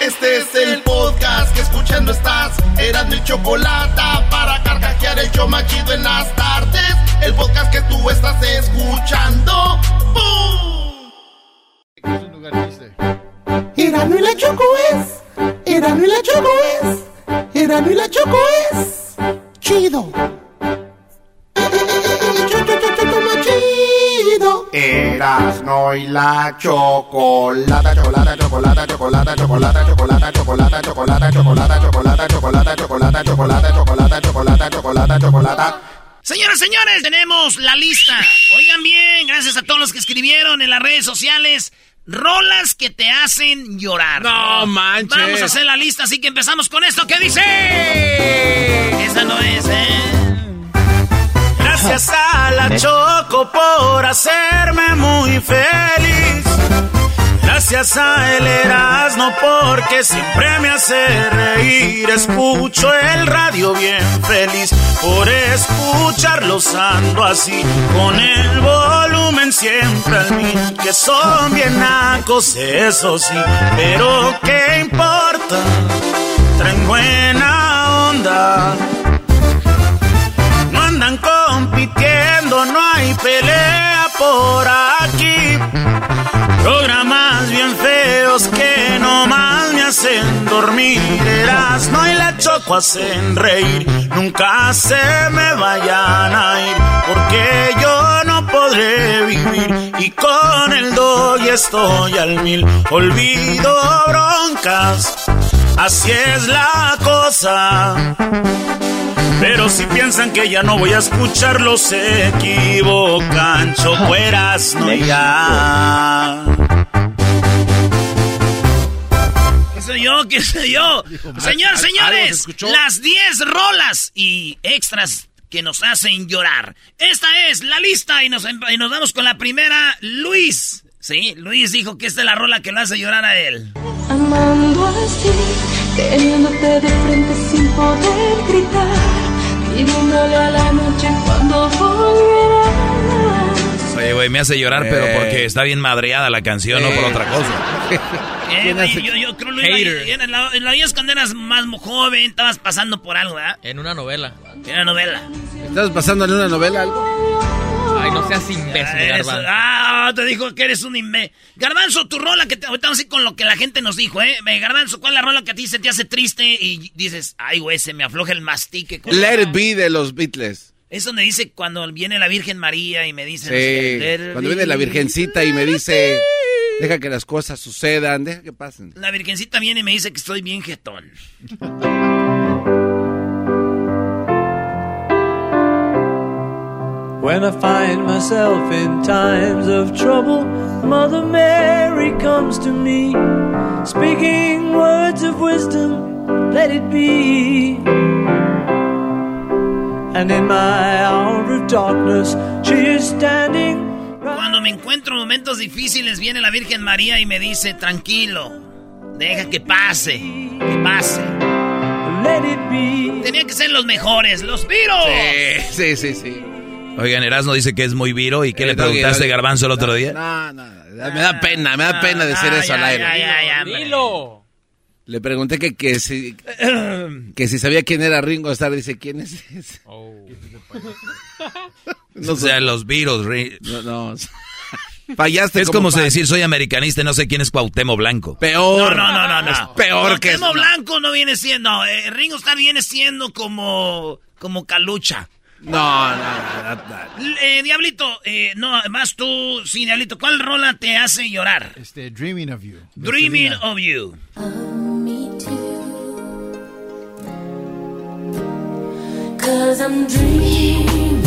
Este es el podcast que escuchando estás. Eran mi chocolate para carcajear el yo machido en las tardes. El podcast que tú estás escuchando. ¡Bum! Erano y la Choco es. Erano y la Choco es. Erano y la Choco es. Chido. Chido. Erasno y la chocolata, chocolata, chocolata, chocolata, chocolata, chocolata, chocolata, chocolata, chocolata, chocolata, chocolata, chocolata, chocolata, chocolata, chocolata, chocolata, chocolata. Señoras, señores, tenemos la lista. Oigan bien, gracias a todos los que escribieron en las redes sociales. Rolas que te hacen llorar. No manches. Vamos a hacer la lista, así que empezamos con esto. ¿Qué dice? Esa no es, ¿eh? Gracias a la Choco por hacerme muy feliz. Gracias a el Erasmo porque siempre me hace reír. Escucho el radio bien feliz. Por escucharlos ando así. Con el volumen siempre al mil. Que son bien nacos, eso sí. Pero qué importa. Traen buena onda. No no hay pelea por aquí. Programas bien feos que nomás me hacen dormir. Erasmo y la choco hacen reír. Nunca se me vayan a ir, porque yo no podré vivir. Y con el doy estoy al mil. Olvido broncas, así es la cosa. Pero si piensan que ya no voy a escucharlos, se equivocan. Chocueras, no ya. ¿Qué soy yo? ¿Qué soy yo? Señor, señores, las 10 rolas y extras que nos hacen llorar. Esta es la lista y nos, y nos vamos con la primera. Luis. Sí, Luis dijo que esta es la rola que lo hace llorar a él. Amando así, teniéndote de frente sin poder gritar, pidiéndole a la noche cuando volverás. Oye, güey, me hace llorar, pero porque está bien madreada la canción, no por otra cosa. Eh, güey, yo, yo creo, Luis, Hater. en la, en la vida es cuando eras más joven, estabas pasando por algo, ¿verdad? En una novela. En una novela. ¿Estás pasándole una novela algo? No seas imbécil, Eres- Garbanzo. ah, te dijo que eres un imbe. Garbanzo, tu rola que te. Ahorita vamos a ir con lo que la gente nos dijo, ¿eh? Garbanzo, ¿cuál es la rola que a ti se te hace triste y dices, ay, güey, se me afloja el mastique? con- Let It Be de los Beatles. Es donde dice cuando viene la Virgen María y me dice. Sí, no cuando viene la virgencita y me dice, deja que las cosas sucedan, deja que pasen. La Virgencita viene y me dice que estoy bien jetón. When I find myself in times of trouble, Mother Mary comes to me, speaking words of wisdom, let it be. And in my hour of darkness, she is standing. Cuando me encuentro en momentos difíciles, viene la Virgen María y me dice, tranquilo, deja que pase, que pase. Let it be. Tenían que ser los mejores, los viros. Sí, sí, sí. Oigan, Erasmo dice que es muy viro. ¿Y qué le Eh, preguntaste, Doggy. Garbanzo, el otro día? No, no, me da pena, me da pena decir Ah, eso al aire. Dilo. Le pregunté que, que, si, que si sabía quién era Ringo Starr, dice, ¿quién es ese? o sea, los viros. ri- No, no. Fallaste. Es como, si decir soy americanista y no sé quién es Cuauhtémoc Blanco. Peor. No, no, no, no. no. peor que Cuauhtémoc Blanco no viene siendo. Eh, Ringo Starr viene siendo como. como calucha. No, no, no, no, Eh, Diablito, eh, no, más tú, sí, Diablito, ¿cuál rola te hace llorar? Este, Dreaming of You. Dreaming Selena. of You. Cause I'm dreaming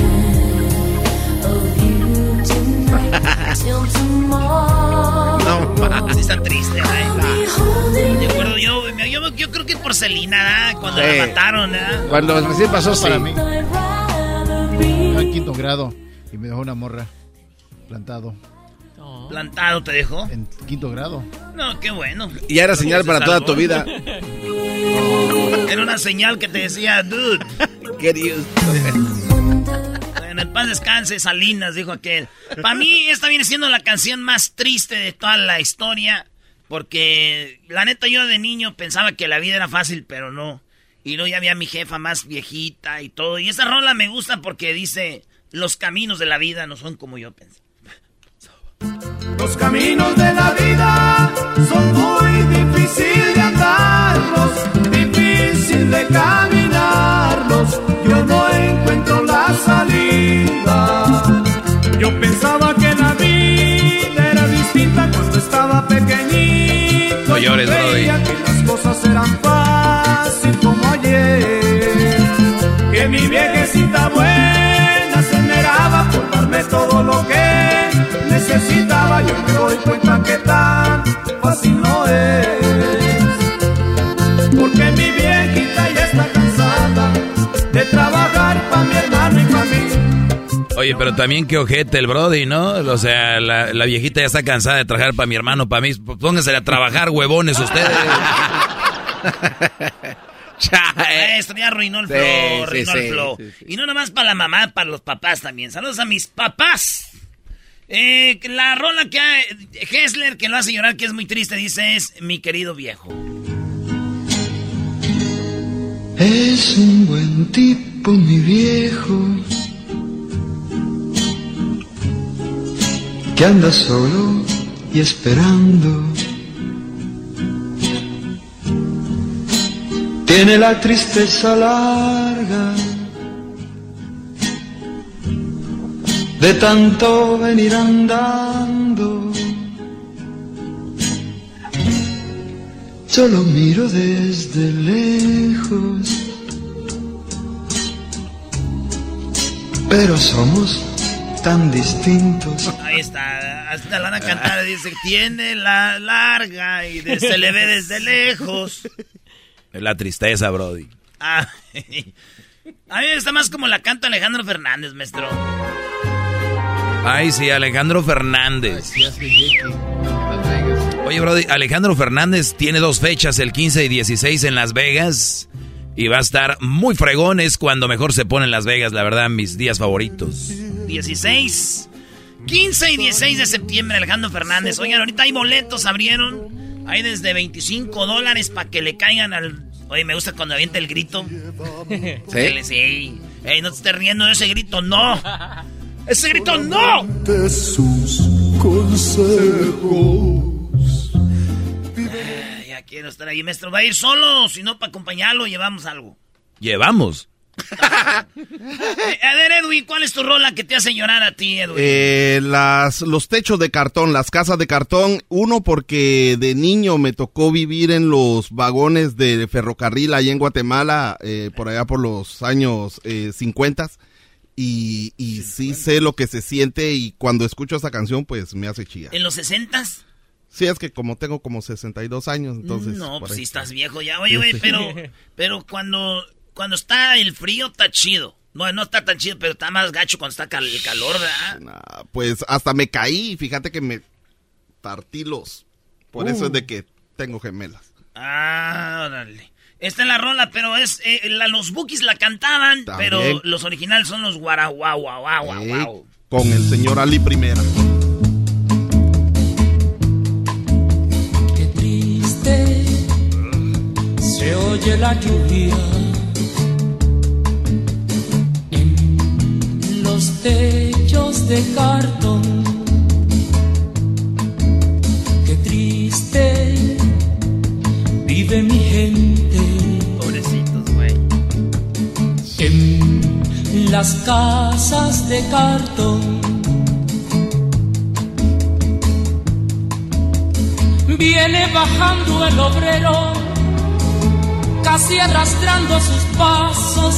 of you tonight till tomorrow. No, Así está triste, güey. Be holding De acuerdo, yo, yo, yo creo que por Celina, ¿verdad? Cuando Sí. la mataron, ¿verdad? Cuando recién pasó, sí. Para mí, en quinto grado y me dejó una morra plantado. Plantado te dejó. En quinto grado. No, qué bueno. Y ya era señal para toda tu vida. Era una señal que te decía, dude. Queridos. En el paz descanse, Salinas, dijo aquel. Para mí, esta viene siendo la canción más triste de toda la historia. Porque, la neta, yo de niño pensaba que la vida era fácil, pero no. Y luego ya había mi jefa más viejita y todo. Y esa rola me gusta porque dice: Los caminos de la vida no son como yo pensé. Los caminos de la vida son muy difíciles de andarlos, difícil de caminarlos. Yo no encuentro la salida. Yo pensaba que la vida era distinta cuando estaba pequeñito. No llores, cuenta que tan fácil no es. Porque mi viejita ya está cansada de trabajar para mi hermano y para mí. Oye, pero también qué ojete el Brody, ¿no? O sea, la, la viejita ya está cansada de trabajar para mi hermano, para mí. Pónganse a trabajar, huevones, ustedes. Esto ya arruinó el Sí, flow, sí, arruinó el sí, flow. sí, sí. Y no nomás para la mamá, para los papás también. Saludos a mis papás. Eh, la rola que hay, Hessler, que lo hace llorar, que es muy triste, dice, es mi querido viejo. Es un buen tipo, mi viejo, que anda solo y esperando. Tiene la tristeza larga de tanto venir andando. Solo miro desde lejos, pero somos tan distintos. Ahí está, hasta la van a cantar, dice, tiene la larga y de- se le ve desde lejos. Es la tristeza, Brody. Ah, a mí está más como la canta Alejandro Fernández, maestro. Ay, sí, Alejandro Fernández. Oye, Brody, Alejandro Fernández tiene dos fechas, el 15 y 16 en Las Vegas. Y va a estar muy fregón, es cuando mejor se pone en Las Vegas, la verdad, mis días favoritos. 16, 15 y 16 de septiembre, Alejandro Fernández. Oigan, ahorita hay boletos, abrieron. Hay desde 25 dólares para que le caigan al... Oye, me gusta cuando avienta el grito. ¿Sí? Sí. Ey, no te estés riendo de ese grito, no. Ese grito, no. De sus consejos. Ay, Ya quiero estar ahí, maestro. ¿Va a ir solo? Si no, para acompañarlo, llevamos algo. Llevamos. Eh, a ver, Edwin, ¿cuál es tu rola que te hace llorar a ti, Edwin? Eh, las, los techos de cartón, las casas de cartón. Uno porque de niño me tocó vivir en los vagones de ferrocarril allá en Guatemala, eh, por allá por los años eh, 50. Y, y sí sé lo que se siente y cuando escucho esa canción pues me hace chillar. ¿En los 60 Sí, es que como tengo como 62 años, entonces... No, pues sí estás viejo ya. Oye, güey, sí. pero, pero cuando, cuando está el frío está chido. No, no está tan chido, pero está más gacho cuando está cal- el calor, ¿verdad? Nah, pues hasta me caí, fíjate que me partí los... Por eso Uh. es de que tengo gemelas. Ah, órale. Está en la rola, pero es eh, los bookies la cantaban, pero los originales son los guaraguau, eh, Con el señor Ali Primera. Qué triste se oye la lluvia en los techos de cartón. Qué triste vive mi gente las casas de cartón. Viene bajando el obrero, casi arrastrando sus pasos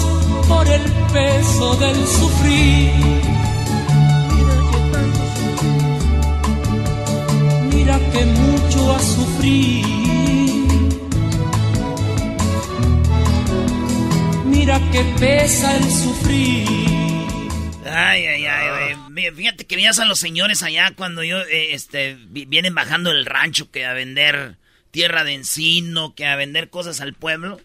por el peso del sufrir. Mira que mucho ha sufrido. Mira que pesa el sufrir. Ay, ay, ay, güey. Fíjate que veías a los señores allá cuando yo, eh, este, vi- vienen bajando del rancho que a vender tierra de encino, que a vender cosas al pueblo.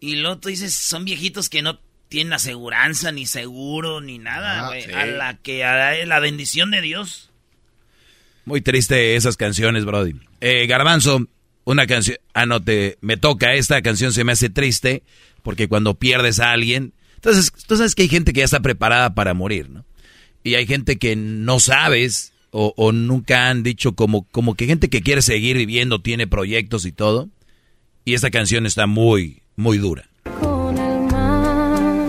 Y luego tú dices, son viejitos que no tienen aseguranza, ni seguro, ni nada, Ah, sí. A la que, a la bendición de Dios. Muy triste esas canciones, Brody. Eh, Garbanzo, una canción. Ah, no, te, me toca. Esta canción se me hace triste porque cuando pierdes a alguien. Entonces, tú sabes que hay gente que ya está preparada para morir, ¿no? Y hay gente que no sabes o, nunca han dicho como, como que gente que quiere seguir viviendo, tiene proyectos y todo. Y esta canción está muy, muy dura. con el mar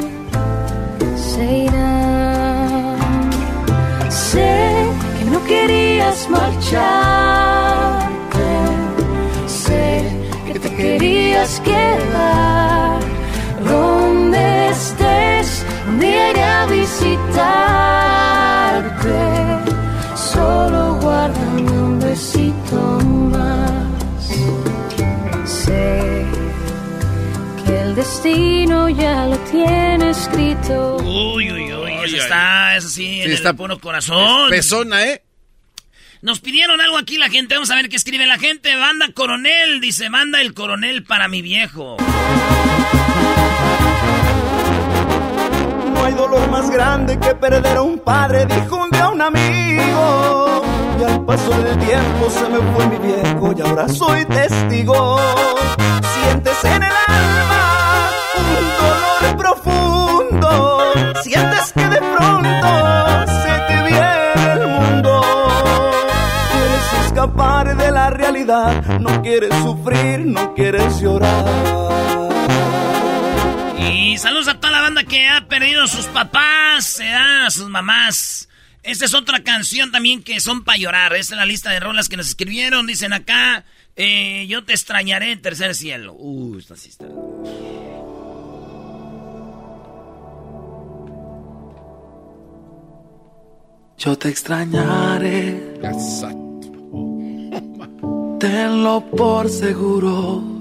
se. Sé que no querías marcharte, sé que te querías quedar. Donde estés, un día iré a visitarte. Solo guárdame un besito más. Sé que el destino ya lo tiene escrito. Uy, uy, uy. eso está, eso sí, en el está- puro corazón. Pesona, ¿eh? Nos pidieron algo aquí la gente. Vamos a ver qué escribe la gente. Banda Coronel. Dice, manda el coronel para mi viejo. Hay dolor más grande que perder a un padre, dijo un día un amigo. Y al paso del tiempo se me fue mi viejo y ahora soy testigo. Sientes en el alma un dolor profundo. Sientes que de pronto se te viene el mundo. Quieres escapar de la realidad, no quieres sufrir, no quieres llorar. Que ha perdido a sus papás, eh, a sus mamás. Esta es otra canción también que son para llorar. Esta es la lista de rolas que nos escribieron. Dicen acá, eh, yo te extrañaré en tercer cielo. Uh, esta sí está. Yo te extrañaré. Tenlo por seguro.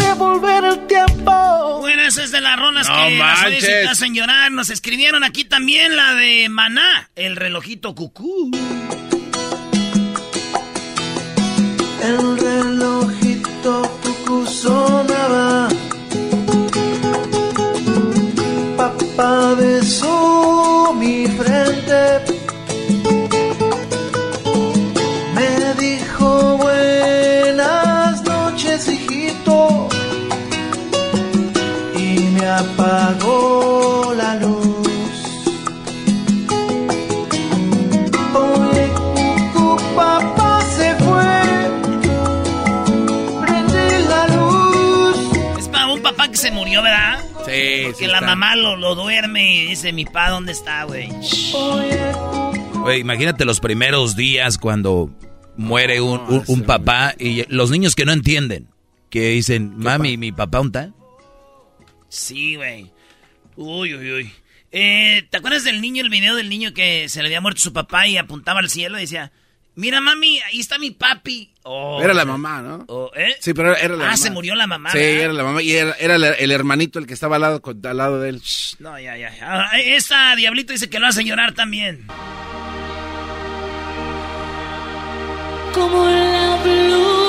devolver el tiempo. Bueno, esa es de las rolas No que las te manches. hacen llorar. Nos escribieron aquí también la de Maná, el relojito cucú. El relojito cucú sonaba. Papá besó mi frente. Apagó la luz. Oye, cucú, papá se fue. Prende la luz. Es para un papá que se murió, ¿verdad? Sí, Porque sí la está. mamá lo, lo duerme y dice, mi pa, ¿dónde está, güey? Oye, imagínate los primeros días cuando muere un, un- un papá y los niños que no entienden, que dicen, mami, mi papá, ¿dónde está? Sí, güey. Uy, uy, uy. Eh, ¿Te acuerdas del niño, el video del niño que se le había muerto su papá y apuntaba al cielo y decía, mira mami, ahí está mi papi? Oh, Era la mamá, ¿no? oh, ¿eh? Sí, pero era la ah, mamá. se murió la mamá. Sí, ¿verdad? era la mamá. Y era, era el, hermanito el que estaba al lado, al lado de él. No, ya, ya. Ah, esta Diablito dice que lo hace llorar también. como la Ah,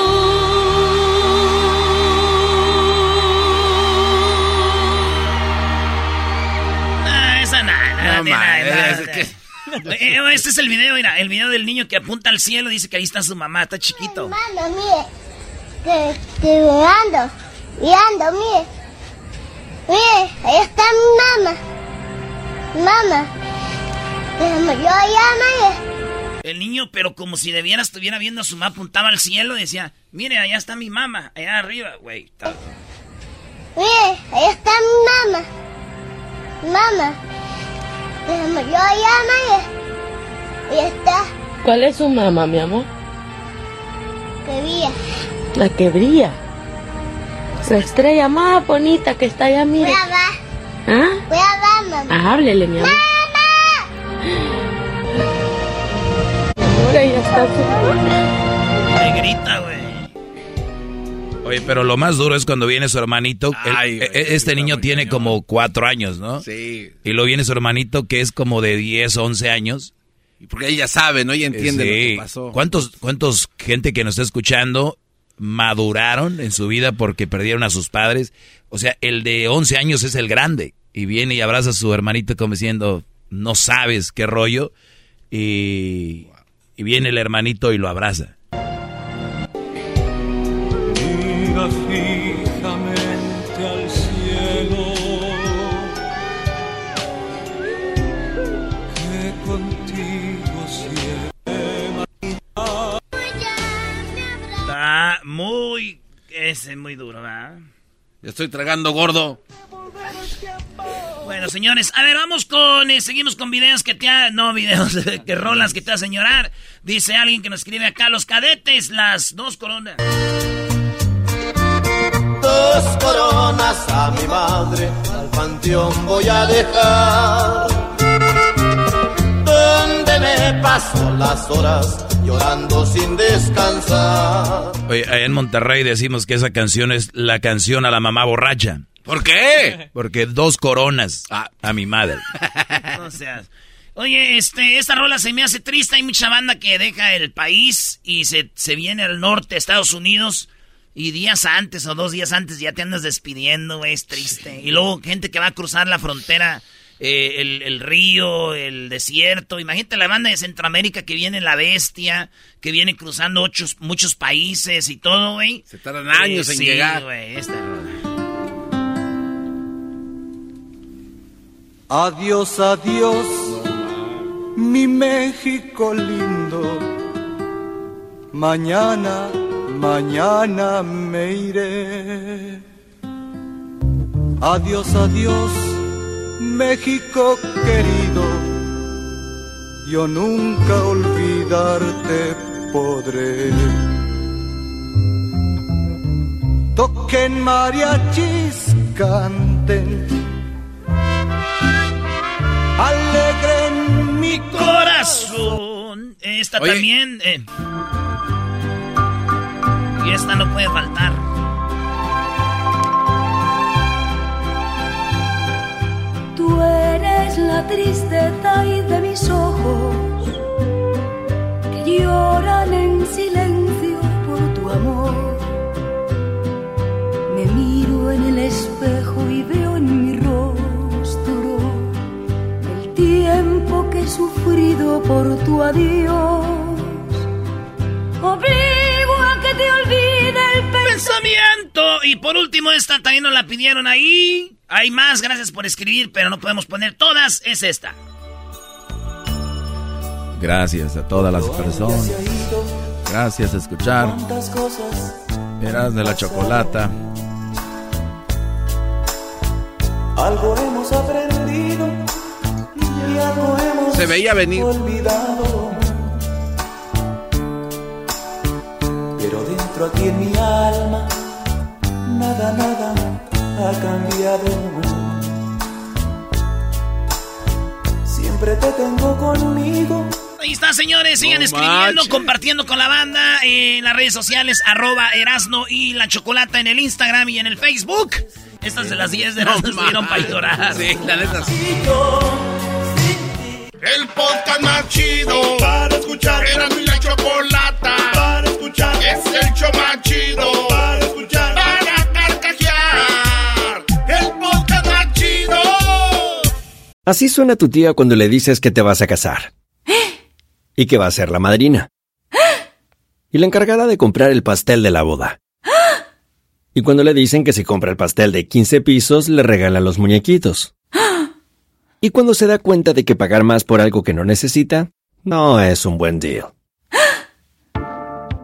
Eh, este es el video, mira, el video del niño que apunta al cielo y dice que ahí está su mamá, está chiquito. Mano, mire, que, que mirando, mirando, mire. Mire, ahí está mi mamá. Mamá. Yo llama El niño, pero como si debiera estuviera viendo a su mamá, apuntaba al cielo y decía, mire, allá está mi mamá, allá arriba, güey. Mire, ahí está mi mamá. Mamá. Yo llama y está. ¿Cuál es su mamá, mi amor? Que brilla. La que brilla. La estrella más bonita que está allá, mire. Voy a. ¿Ah? Voy a ver, mamá. Háblele, mi amor. Ahora ya está. Me grita, güey. Oye, pero lo más duro es cuando viene su hermanito. Ay, güey, e- este niño tiene como cuatro años, ¿no? Sí. Y luego viene su hermanito que es como de 10, 11 años. Porque ella sabe, ¿no? Ella entiende lo Sí. que pasó. ¿Cuántos, ¿Cuántos gente que nos está escuchando maduraron en su vida porque perdieron a sus padres? O sea, el de 11 años es el grande. Y viene y abraza a su hermanito como diciendo, no sabes qué rollo. Y, y viene el hermanito y lo abraza. Mira fijamente al cielo, que contigo siempre. Está muy... Ese es muy duro, ¿verdad? Ya estoy tragando gordo. Bueno, señores, a ver, vamos con... eh, seguimos con videos que te ha... No, videos, que rolas que te hacen llorar. Dice alguien que nos escribe acá, los cadetes, las dos coronas. Dos coronas a mi madre, al panteón voy a dejar. Donde me paso las horas llorando sin descansar. Oye, allá en Monterrey decimos que esa canción es la canción a la mamá borracha. ¿Por qué? Porque dos coronas a, a mi madre. No seas. Oye, este, esta rola se me hace triste. Hay mucha banda que deja el país y se, se viene al norte, Estados Unidos. Y días antes o dos días antes ya te andas despidiendo, güey, es triste. Y luego gente que va a cruzar la frontera, eh, el, el río, el desierto. Imagínate la banda de Centroamérica que viene la bestia, que viene cruzando ocho, muchos países y todo, güey. Se tardan años en sí, llegar. güey, esta. Adiós, adiós, mi México lindo. Mañana, mañana me iré. Adiós, adiós, México querido. Yo nunca olvidarte podré. Toquen mariachis, canten alegren mi corazón. Esta Oye. también. eh. Y esta no puede faltar. Tú eres la tristeza y de mis ojos que lloran en silencio por tu amor. Me miro en el espejo y veo en mi rostro el tiempo que he sufrido por tu adiós. Pensamiento. Y por último, esta también nos la pidieron ahí. Hay más, gracias por escribir, pero no podemos poner todas. Es esta. Gracias a todas las personas. Gracias a escuchar. Eras de la chocolata. algo hemos aprendido y algo hemos Se veía venir. olvidado. Dentro aquí en mi alma, nada, nada ha cambiado. Siempre te tengo conmigo. Ahí está, señores. Sigan No escribiendo, manches. compartiendo con la banda en las redes sociales, arroba Erasno y la Chocolata en el Instagram y en el Facebook. Estas de las 10 de Erasno estuvieron para llorar. Sí, la neta sí. El podcast más chido para escuchar. Era mi la chocolata escuchar. Es el show más chido para escuchar. Para carcajear. El podcast más chido. Así suena tu tía cuando le dices que te vas a casar. y que va a ser la madrina. Y la encargada de comprar el pastel de la boda. Y cuando le dicen que si compra el pastel de 15 pisos, le regalan los muñequitos. Y cuando se da cuenta de que pagar más por algo que no necesita, no es un buen deal.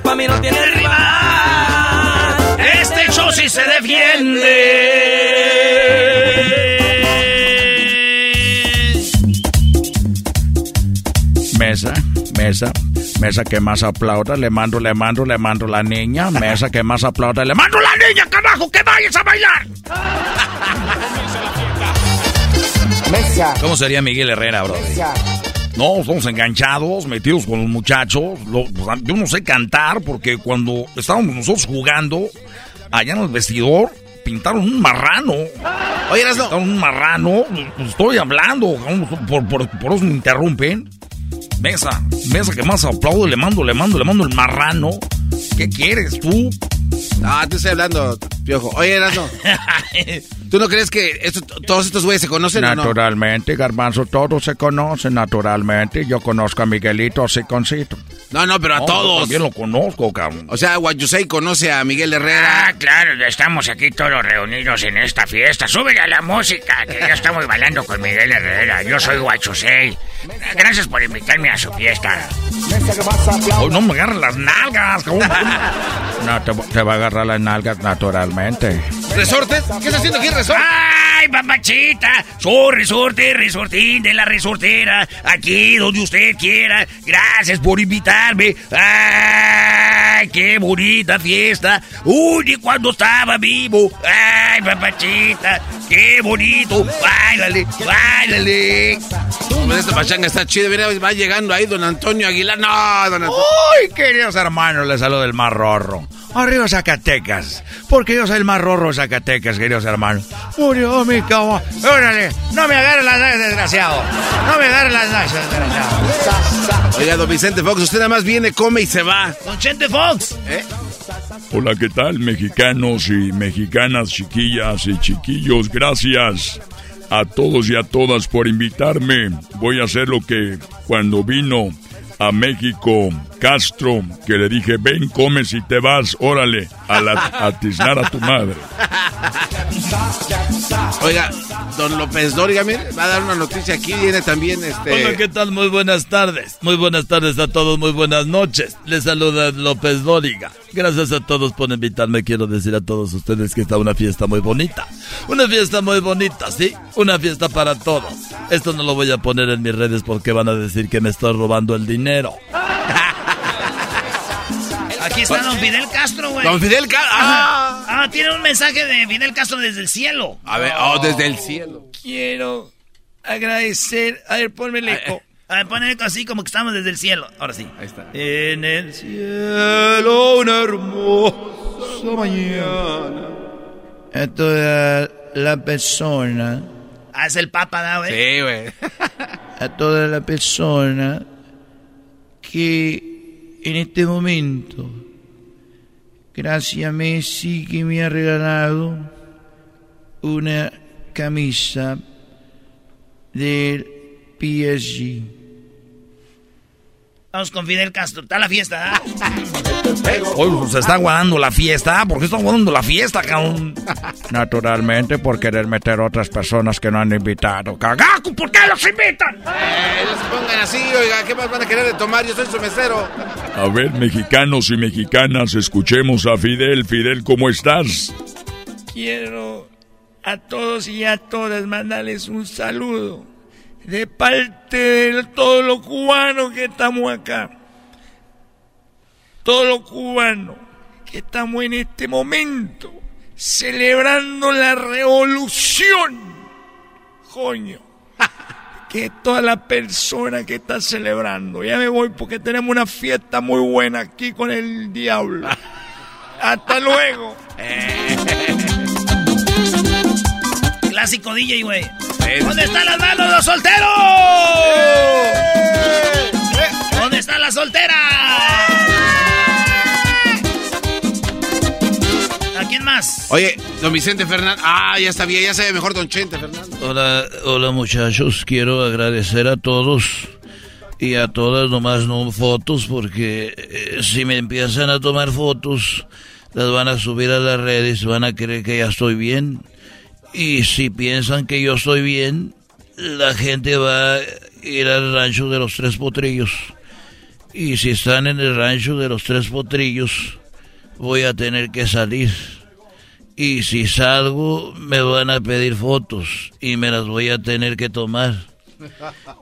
Pa' mí no tiene rival. Este show sí se defiende. Mesa, mesa, mesa que más aplauda, le mando, le mando, le mando la niña, mesa que más aplauda, le mando la niña, carajo, que vayas a bailar. ¿Cómo sería Miguel Herrera, bro? No, estamos enganchados, metidos con los muchachos. Lo- pues, yo no sé cantar porque cuando estábamos nosotros jugando allá en el vestidor, pintaron un marrano. Oye, Pintaron un marrano. Pues, estoy hablando, por, por, por eso me interrumpen. Mesa, mesa que más aplaudo, le mando, le mando, le mando el marrano. ¿Qué quieres tú? Ah, te estoy hablando, Piojo. Oye, Erasmo. ¿Tú no crees que esto- todos estos güeyes se conocen o no? Naturalmente, Garbanzo, todos se conocen naturalmente. Yo conozco a Miguelito Siconcito. No, no, pero a No, todos. yo también lo conozco, cabrón. O sea, Guayusei conoce a Miguel Herrera. Ah, claro, ya estamos aquí todos reunidos en esta fiesta. Súbele a la música, que ya estamos bailando con Miguel Herrera. Yo soy Guachusei. Gracias por invitarme a su fiesta. Oh, no me agarres las nalgas, cabrón. No, te, te va a agarrar las nalgas naturalmente. ¿Resortes? ¿Qué está haciendo aquí, ¡Ay, papachita! Soy resorte, resortín de la resortera. Aquí donde usted quiera. Gracias por invitarme. ¡Ay, qué bonita fiesta! ¡Uy, ni cuando estaba vivo! ¡Ay, papachita! ¡Qué bonito! ¡Báilale, báilale! Hombre, esta pachanga está chida. Mira, va llegando ahí don Antonio Aguilar. No, don Antonio. ¡Uy, queridos hermanos! Les saluda el más rorro. Arriba Zacatecas. Porque yo soy el más rorro de Zacatecas, queridos hermanos. Murió mi cama. Órale, no me agarren las nalgas, desgraciado. No me agarren las nalgas, desgraciado. Oiga, don Vicente Fox, usted nada más viene, come y se va. Don Chente Fox. ¿Eh? Hola, ¿qué tal, mexicanos y mexicanas, chiquillas y chiquillos? Gracias a todos y a todas por invitarme. Voy a hacer lo que cuando vino a México Castro, que le dije, ven, comes y te vas, órale, a, la, a tiznar a tu madre. Oiga, don López Dóriga, mire, va a dar una noticia aquí. Viene también este. Hola, ¿qué tal? Muy buenas tardes. Muy buenas tardes a todos, muy buenas noches. Les saluda López Dóriga. Gracias a todos por invitarme. Quiero decir a todos ustedes que está una fiesta muy bonita. Una fiesta muy bonita, ¿sí? Una fiesta para todos. Esto no lo voy a poner en mis redes porque van a decir que me estoy robando el dinero. Aquí está don Fidel Castro, güey. Don Fidel Castro. Ah. Ah, tiene un mensaje de Fidel Castro desde el cielo. A ver, oh, desde el cielo. Quiero agradecer. A ver, ponme el eco. A ver, ponme el eco así como que estamos desde el cielo. Ahora sí. Ahí está. En el cielo, una hermosa mañana. A toda la persona. Ah, es el Papa, ¿da, güey? Sí, güey. a toda la persona que en este momento Gracias Messi que me ha regalado una camisa del PSG. Vamos con Fidel Castro. Está la fiesta, ¿ah? Hoy se está guardando la fiesta. ¿Por qué está guardando la fiesta, cabrón? Naturalmente por querer meter a otras personas que no han invitado. ¡Cagaco! ¿Por qué los invitan? Eh, no se pongan así, oiga. ¿Qué más van a querer de tomar? Yo soy su mesero. A ver, mexicanos y mexicanas, escuchemos a Fidel. Fidel, ¿cómo estás? Quiero a todos y a todas mandarles un saludo de parte de todos los cubanos que estamos acá. Todos los cubanos que estamos en este momento celebrando la revolución. Coño. Que toda la persona que está celebrando. Ya me voy porque tenemos una fiesta muy buena aquí con el diablo. Hasta luego. Clásico DJ, güey. ¿Dónde están las manos de los solteros? ¿Dónde está la soltera? ¿A quién más? Oye, don Vicente Fernández. Ah, ya está bien, ya se ve mejor don Chente Fernández. Hola, hola muchachos, quiero agradecer a todos y a todas, nomás no fotos, porque eh, si me empiezan a tomar fotos, las van a subir a las redes, van a creer que ya estoy bien. Y si piensan que yo estoy bien, la gente va a ir al rancho de los tres potrillos. Y si están en el rancho de los tres potrillos, voy a tener que salir. Y si salgo, me van a pedir fotos y me las voy a tener que tomar.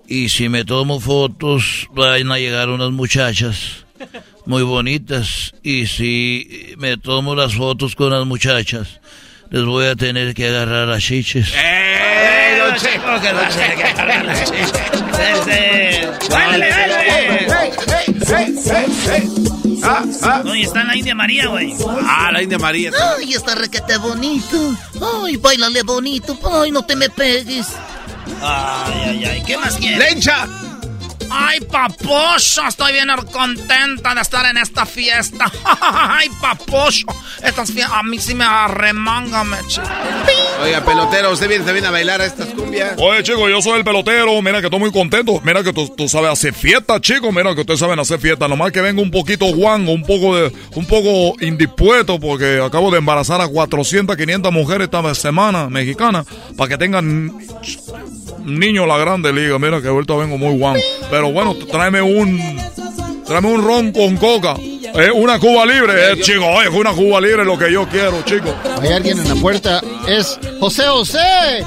Y si me tomo fotos, van a llegar unas muchachas muy bonitas. Y si me tomo las fotos con las muchachas, les voy a tener que agarrar las chiches. ¡Eh, don Che! ¿Cómo que no que agarrar las chichas? ¡Báilale, Ah, ah. ¿Dónde está la India María, güey? Ah, la India María. Ay, está requete bonito. Ay, bailale bonito. Ay, no te me pegues. Ay, ay, ay. ¿Qué más quieres? ¡Lencha! Ay, papocho, estoy bien contenta de estar en esta fiesta. Ay, papocho, estas fiestas a mí sí me arremanga, me Oiga, pelotero, ¿usted viene también a bailar a estas cumbias? Oye, chico, yo soy el pelotero. Mira que estoy muy contento. Mira que tú, tú sabes hacer fiesta, chico. Mira que ustedes saben hacer fiesta. Nomás que vengo un poquito guango, un poco de, un poco indispuesto porque acabo de embarazar a 400, 500 mujeres esta semana mexicanas para que tengan niño la grande liga. Mira que ahorita vengo muy guango. Pero bueno, tráeme un, tráeme un ron con coca. Eh, una Cuba libre, eh, chico. Oye, una Cuba libre es lo que yo quiero, chico. Hay alguien en la puerta. Es José José.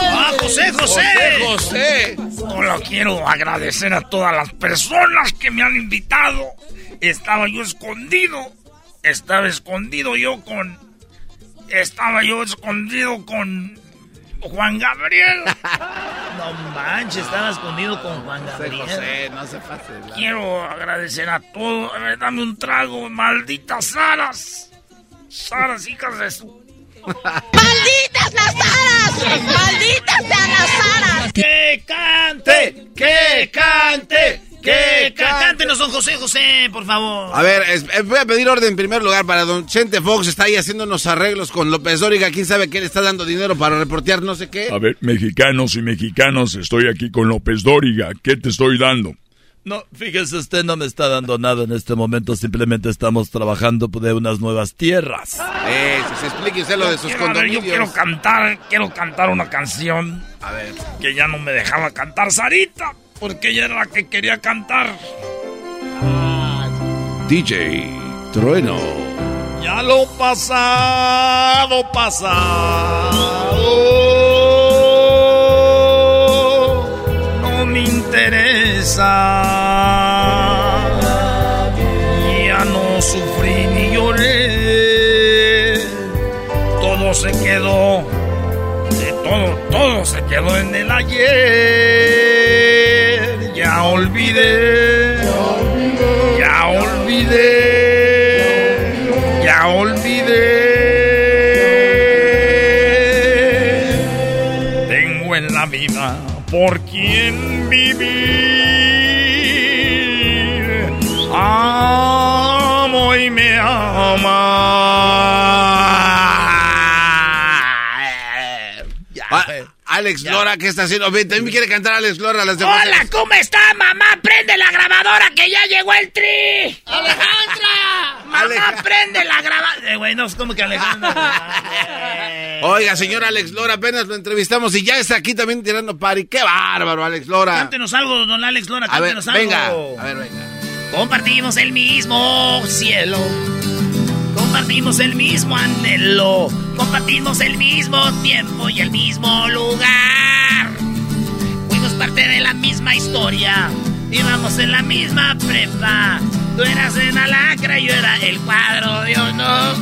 ¡Ah, José, José! José! Hola, quiero agradecer a todas las personas que me han invitado. Estaba yo escondido. Estaba escondido yo con. Estaba yo escondido con. Juan Gabriel. No manches, estaba escondido con Juan Gabriel. José, no se pase. la- Quiero agradecer a todos. A ver, dame un trago, malditas Saras. Saras, hijas de su. ¡Malditas las aras! ¡Malditas sean las aras! ¡Que cante! ¡Que cante! ¡Que cante! No son José José, por favor. A ver, es- eh, voy a pedir orden en primer lugar para don Chente Fox. Está ahí haciendo unos arreglos con López Dóriga. ¿Quién sabe qué le está dando dinero para reportear no sé qué? A ver, mexicanos y mexicanas, estoy aquí con López Dóriga. ¿Qué te estoy dando? No, fíjese, usted no me está dando nada en este momento. Simplemente estamos trabajando de unas nuevas tierras. Eh, si se explique usted lo de sus Quiero, ver, yo condominios. quiero cantar, quiero cantar una canción. A ver. Que ya no me dejaba cantar Sarita. Porque ella era la que quería cantar. DJ Trueno. Ya lo pasado, pasado. No me interesa. Ya no sufrí ni lloré. Todo se quedó. De todo, todo se quedó en el ayer. Ya olvidé. Alex Lora, ¿qué está haciendo? También quiere cantar Alex Lora. Las demás. Hola, ¿cómo está, mamá? Prende la grabadora que ya llegó el tri. Alejandra. Mamá, prende la grabadora. Eh, güey, no es como que Alejandra. Oiga, señor Alex Lora, apenas lo entrevistamos y ya está aquí también tirando pari. ¡Qué bárbaro, Alex Lora! Cántenos algo, don Alex Lora, A ver, cántenos algo. venga. A ver, venga. Compartimos el mismo cielo. Compartimos el mismo anhelo. Compartimos el mismo tiempo y el mismo lugar. Fuimos parte de la misma historia. Íbamos en la misma prepa. Tú eras en Alacra y yo era el cuadro de honor.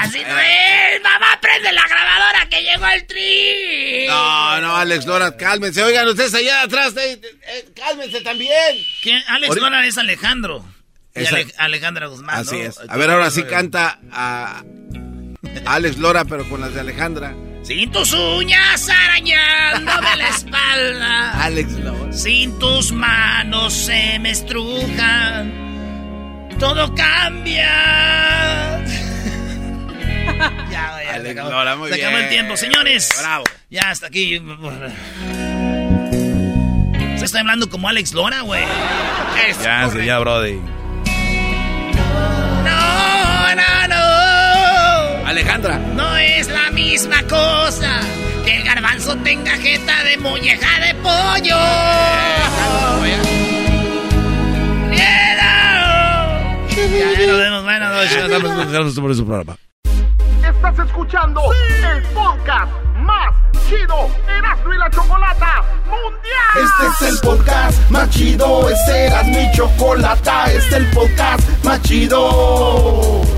Así no es. Mamá, prende la grabadora que llegó el tri. No, no, Alex Lora, cálmense. Oigan, ustedes allá atrás, eh, eh, cálmense también. ¿Quién? Alex Lora es Alejandro. Y Esa- Alejandra Guzmán. Así ¿no? es. A ver, ahora sí canta a Alex Lora, pero con las de Alejandra. Sin tus uñas arañándome la espalda. Alex Lora. Sin tus manos se me estrujan. Todo cambia. Ya, ya, se Alex acabó, Lora, muy se acabó el tiempo. Señores, Bravo. ya hasta aquí. Se está hablando como Alex Lora, güey. Ya, sí, ya, Brody. Alejandra. No es la misma cosa que el garbanzo tenga jeta de molleja de pollo. Ya, ya nos vemos. Buenas noches. por su programa. Estás escuchando el podcast más chido Erasmo y la Chocolata Mundial. Este es el podcast más chido, este era mi chocolata, este es el podcast más chido.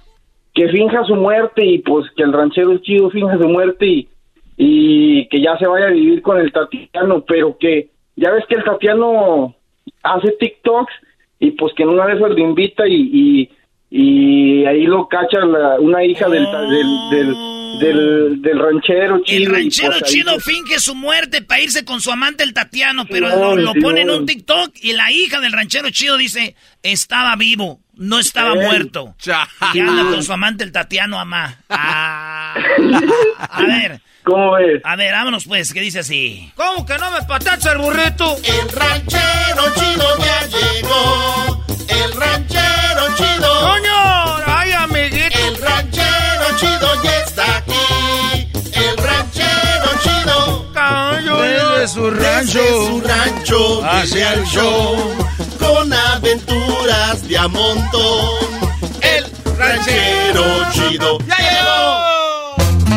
que finja su muerte y pues que el ranchero chido finja su muerte y, y que ya se vaya a vivir con el Tatiano, pero que ya ves que el Tatiano hace TikToks y pues que en una de esas lo invita y, y, y ahí lo cacha la- una hija del, del, del, del, del ranchero El chido. ranchero pues, ahí chido se- finge su muerte para irse con su amante el Tatiano, pero lo, lo pone en un TikTok y la hija del ranchero chido dice, estaba vivo, no estaba Ey. muerto. Y anda con su amante el Tatiano Amá. Ah. A ver. ¿Cómo ves? A ver, vámonos pues, que dice así. ¿Cómo que no me patacha el burrito? El ranchero chido ya llegó. El ranchero chido. ¡Coño! ¡Ay, amiguito! El ranchero chido ya está aquí. El ranchero chido. Desde su rancho. Desde su rancho Hacia viene el show. Con aventuras de a montón. El ranchero chido. ¡Ya llegó!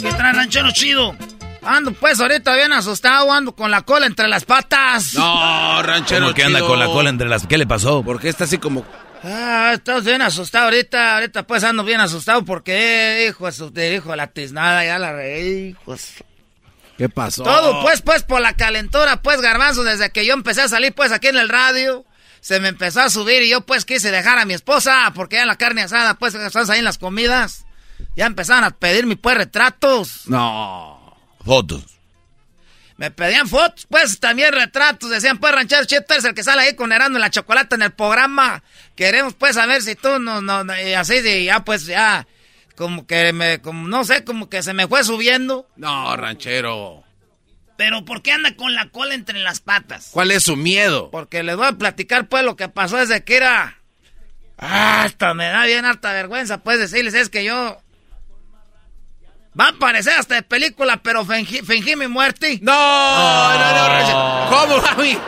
¿Qué trae ranchero chido? Ando pues ahorita bien asustado, ando con la cola entre las patas. No, ranchero ¿Cómo que anda chido. con la cola entre las... ¿Qué le pasó? ¿Por qué está así como...? Ah, estás bien asustado ahorita, ahorita pues ando bien asustado porque, hijo hijo de la tiznada, ya la reí, hijo de su- ¿Qué pasó? Todo pues, pues, por la calentura, pues, garbanzo, desde que yo empecé a salir, pues, aquí en el radio, se me empezó a subir y yo, pues, quise dejar a mi esposa, porque ya la carne asada, pues, estás ahí en las comidas, ya empezaron a pedirme, pues, retratos. No. Fotos. Me pedían fotos, pues, también retratos, decían, pues, ranchero Chito, eres el que sale ahí con Herando en la chocolate en el programa, queremos, pues, saber si tú, no, no, no", y así, de, ya, pues, ya, como que me, como, no sé, como que se me fue subiendo. No, ranchero. Pero, ¿por qué anda con la cola entre las patas? ¿Cuál es su miedo? Porque les voy a platicar, pues, lo que pasó desde que era... Ah, Hasta me da bien harta vergüenza, pues, decirles, es que yo... Va a parecer hasta de película, pero fingí, fingí mi muerte. No, no, no, ranchero. ¿Cómo, Javi?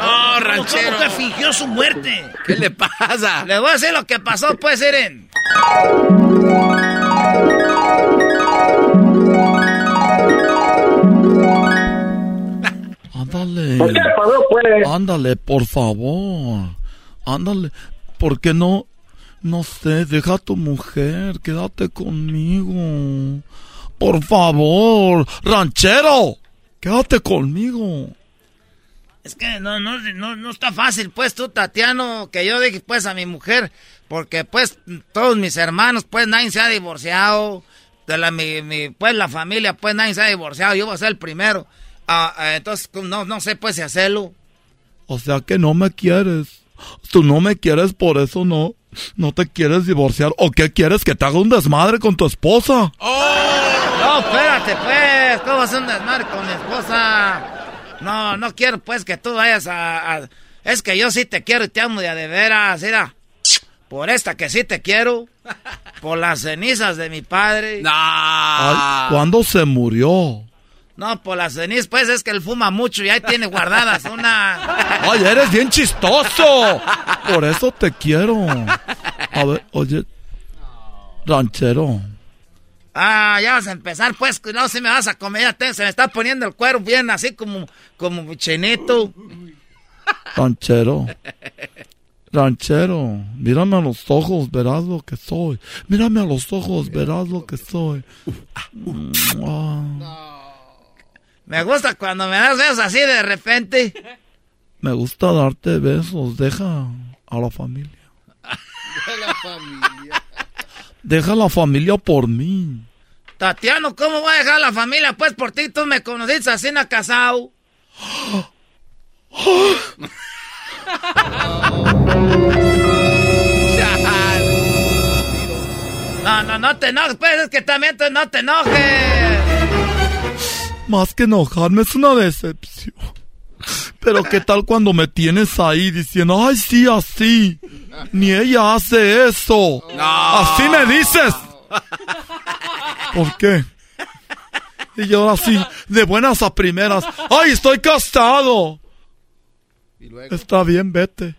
No, ranchero. ¿Cómo que fingió su muerte? ¿Qué le pasa? Les voy a decir lo que pasó, pues, miren. Ándale. ¿Por qué pues? Ándale, por favor. Ándale. ¿Por qué no? No sé, deja a tu mujer, quédate conmigo. Por favor, ranchero, quédate conmigo. Es que no, no, no, no está fácil, pues, tú, Tatiano, que yo dije, pues, a mi mujer, porque, pues, todos mis hermanos, pues, nadie se ha divorciado, de la, mi, mi, pues, la familia, pues, nadie se ha divorciado, yo voy a ser el primero. Ah, ah, entonces, no, no sé, pues, si hacerlo. O sea que no me quieres. Tú no me quieres, por eso no. No te quieres divorciar. ¿O qué quieres? Que te haga un desmadre con tu esposa. No, espérate, pues, ¿cómo hacer un desmadre con mi esposa? No, no quiero, pues, que tú vayas a, a- Es que yo sí te quiero y te amo de a de veras, mira. Por esta que sí te quiero. Por las cenizas de mi padre. Ay, ¿Cuándo se murió? No, por las cenizas, pues, es que él fuma mucho y ahí tiene guardadas una... Ay, eres bien chistoso. Por eso te quiero. A ver, oye, ranchero. Ah, ya vas a empezar, pues, no, si me vas a comer, ya te- se me está poniendo el cuero bien así como, como chinito. Ranchero. Ranchero, mírame a los ojos, verás lo que soy. Mírame a los ojos, verás lo que soy. Ah, Me gusta cuando me das besos así de repente. me gusta darte besos, deja a la familia. Deja a la familia por mí. Tatiano, ¿cómo voy a dejar la familia? Pues por ti tú me conociste así en casado. No, no, no te enojes, pues es que también tú no te enojes. Más que enojarme es una decepción. Pero qué tal cuando me tienes ahí diciendo, ay sí, así. Ni ella hace eso. Así me dices. ¿Por qué? Y yo ahora sí, de buenas a primeras. ¡Ay, estoy casado! Está bien, vete.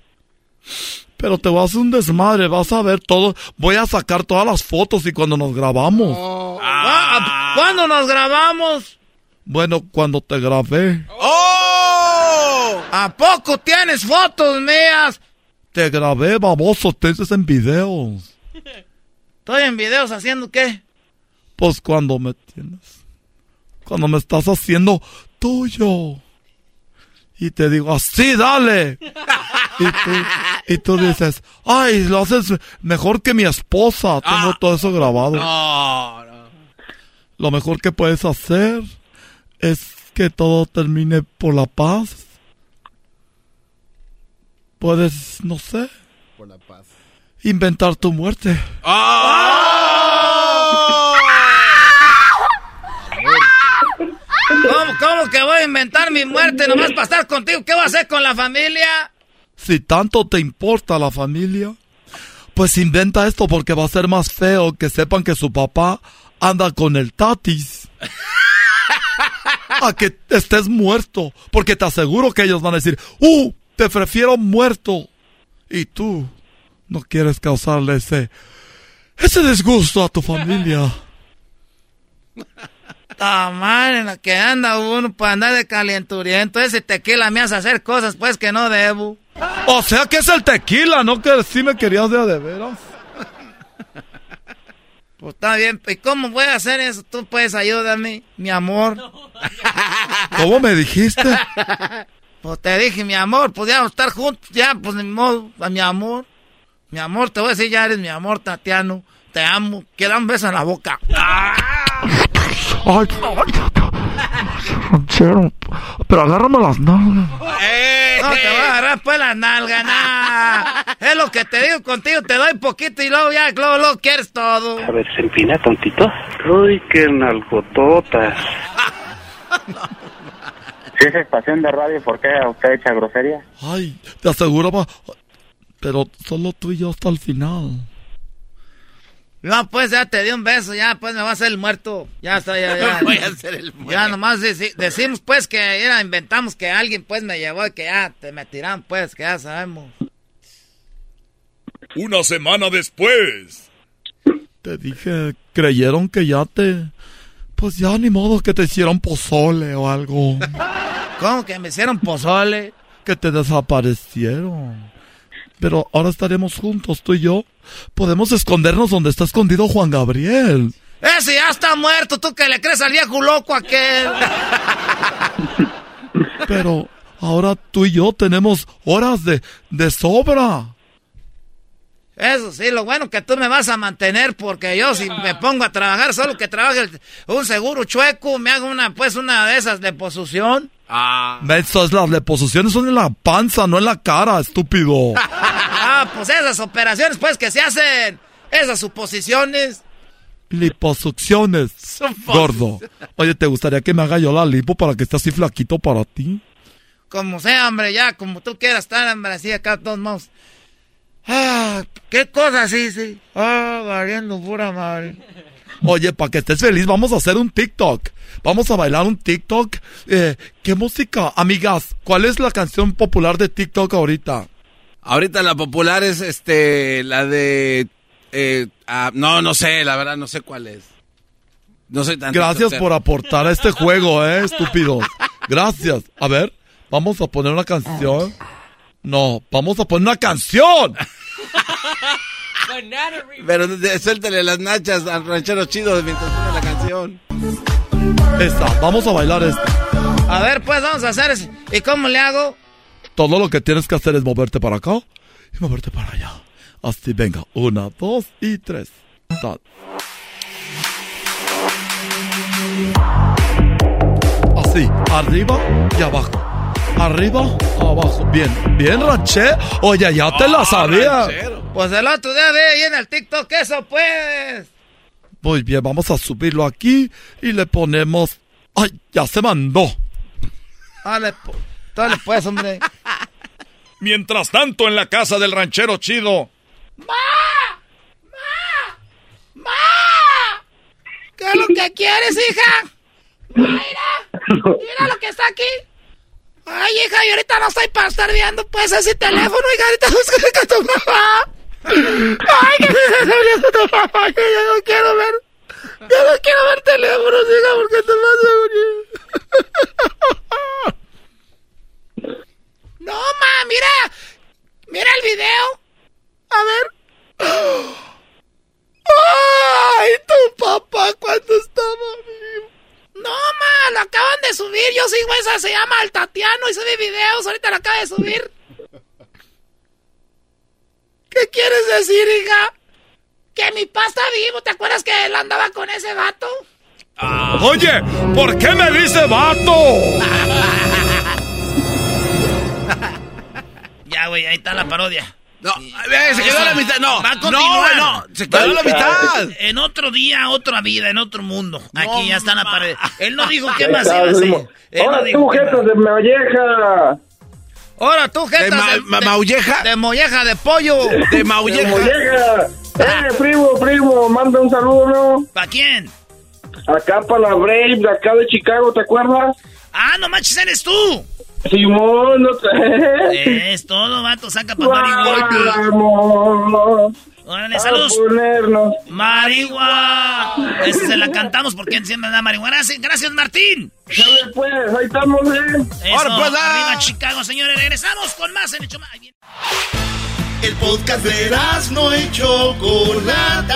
Pero te vas a hacer un desmadre, vas a ver todo. Voy a sacar todas las fotos y cuando nos grabamos. Ah, ¿Cuándo nos grabamos? Bueno, cuando te grabé. ¡Oh! ¿A poco tienes fotos mías? Te grabé, baboso, te dices en videos. Estoy en videos haciendo qué? Pues cuando me tienes. Cuando me estás haciendo tuyo. Y te digo, así, dale. Y tú, y tú dices, ay, lo haces mejor que mi esposa. Tengo todo eso grabado. No, no. Lo mejor que puedes hacer es que todo termine por la paz. Puedes, no sé, Por la paz. inventar tu muerte. ¿Cómo que voy a inventar mi muerte nomás para estar contigo? ¿Qué voy a hacer con la familia? Si tanto te importa la familia, pues inventa esto porque va a ser más feo que sepan que su papá anda con el tatis. A que estés muerto, porque te aseguro que ellos van a decir, ¡uh! Te prefiero muerto. Y tú no quieres causarle ese, ese disgusto a tu familia. Ta madre, en la que anda uno para andar de calenturiento. Ese tequila me hace hacer cosas pues que no debo. O sea que es el tequila, no que sí me querías de, de veras. Pues está bien, ¿y cómo voy a hacer eso? Tú puedes ayudarme, mi amor. ¿Cómo me dijiste? Pues te dije, mi amor, podíamos estar juntos, ya, pues ni modo, mi amor. Mi amor, te voy a decir, ya eres mi amor, Tatiano. Te amo, quiero un beso en la boca. Ay, ranchero, pero agárrame las nalgas. No te voy a agarrar pues la nalga, nah. Es lo que te digo contigo, te doy poquito y luego ya, luego, luego quieres todo. A ver, se empina tontito. Uy, qué nalgototas. Si es estación de radio, ¿por qué usted echa grosería? Ay, te aseguro, pero solo tú y yo hasta el final. No, pues ya te di un beso, ya pues me va a hacer el muerto. Ya está, ya, ya. Voy a hacer el muerto. Ya nomás deci- decimos pues que era, inventamos que alguien pues me llevó y que ya te me tiran pues, que ya sabemos. Una semana después. Te dije, creyeron que ya te... Pues ya ni modo que te hicieron pozole o algo. ¿Cómo que me hicieron pozole? Que te desaparecieron. Pero ahora estaremos juntos, tú y yo. Podemos escondernos donde está escondido Juan Gabriel. Ese ya está muerto, tú que le crees al viejo loco aquel. Pero ahora tú y yo tenemos horas de, de sobra. Eso sí, lo bueno que tú me vas a mantener porque yo si me pongo a trabajar, solo que trabaje el- un seguro chueco, me hago una pues una de esas de posición. Ah. Estas las deposiciones son en la panza, no en la cara, estúpido. Ah, pues esas operaciones pues que se hacen, esas suposiciones. Liposucciones, gordo. Oye, ¿te gustaría que me haga yo la lipo para que esté así flaquito para ti? Como sea, hombre, ya, como tú quieras estar, hombre, así acá, todos modos. Ah, qué cosa, sí, sí. Ah, valiendo pura madre. Oye, para que estés feliz, vamos a hacer un TikTok. Vamos a bailar un TikTok. Eh, ¿Qué música? Amigas, ¿cuál es la canción popular de TikTok ahorita? Ahorita la popular es este la de eh, ah, no no sé la verdad no sé cuál es no soy tan Gracias por aportar a este juego, eh, estúpidos. Gracias. A ver, vamos a poner una canción. No, vamos a poner una canción. Pero suéltale las nachas al ranchero chido mientras pone la canción Esta, vamos a bailar esta. A ver, pues vamos a hacer eso. ¿Y cómo le hago? Todo lo que tienes que hacer es moverte para acá y moverte para allá. Así, venga. Una, dos y tres. Ta- Así, arriba y abajo. Arriba, abajo. Bien, bien, ranché. Oye, ya te la sabía. Pues el otro día vi ahí en el TikTok eso, pues. Muy bien, vamos a subirlo aquí y le ponemos. ¡Ay, ya se mandó! Dale, dale pues, hombre. Mientras tanto, en la casa del ranchero chido. ¿Qué es lo que quieres, hija? Mira, mira lo que está aquí. Ay, hija, yo ahorita no estoy para estar viendo pues ese teléfono, hija, ahorita buscaré con tu mamá. Ay, que estás abriendo tu mamá, que yo no quiero ver. Yo no quiero ver teléfonos, hija, porque te vas a morir. No, ma, mira. Mira el video. A ver. ¡Ay, tu papá cuando estaba vivo! No, ma, lo acaban de subir. Yo sigo esa, se llama El Tatiano y sube videos. Ahorita lo acaba de subir. ¿Qué quieres decir, hija? Que mi papá está vivo. ¿Te acuerdas que él andaba con ese vato? Oye, ¿por qué me dice vato? Ya, güey, ahí está la parodia. No, se quedó la mitad. No, va a continuar. no, no, se quedó la mitad. En otro día, otra vida, en otro mundo. Aquí ya están a pared. Él no dijo qué más Está, iba a hacer. no Ahora dijo tú, jetas de molleja. Ahora tú, jetas ¿De ma- ma- maulleja? De molleja de pollo. De De maulleja. molleja. Eh, primo, primo, manda un saludo, ¿no? ¿Para quién? Acá para la Brave, de acá de Chicago, ¿te acuerdas? Ah, no manches, eres tú. Simón, no te... Es todo, vato, saca para marihuana. Órale, saludos. ponernos. Marihuana. Esa se la cantamos porque encima da marihuana. Gracias, Gracias, Martín. Sale pues, ahí estamos, ¿eh? Eso, Ahora, pues, ah. arriba Chicago, señores. Regresamos con más en Hecho Más. Ahí viene. El podcast de no y Chocolata.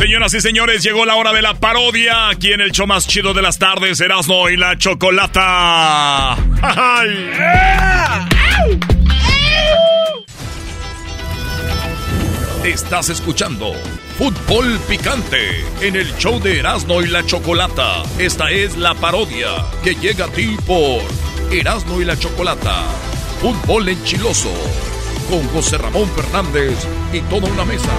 Señoras y señores, llegó la hora de la parodia. Aquí en el show más chido de las tardes, Erasmo y la Chocolata. Estás escuchando Fútbol Picante en el show de Erasmo y la Chocolata. Esta es la parodia que llega a ti por Erasmo y la Chocolata. Fútbol enchiloso con José Ramón Fernández y toda una mesa.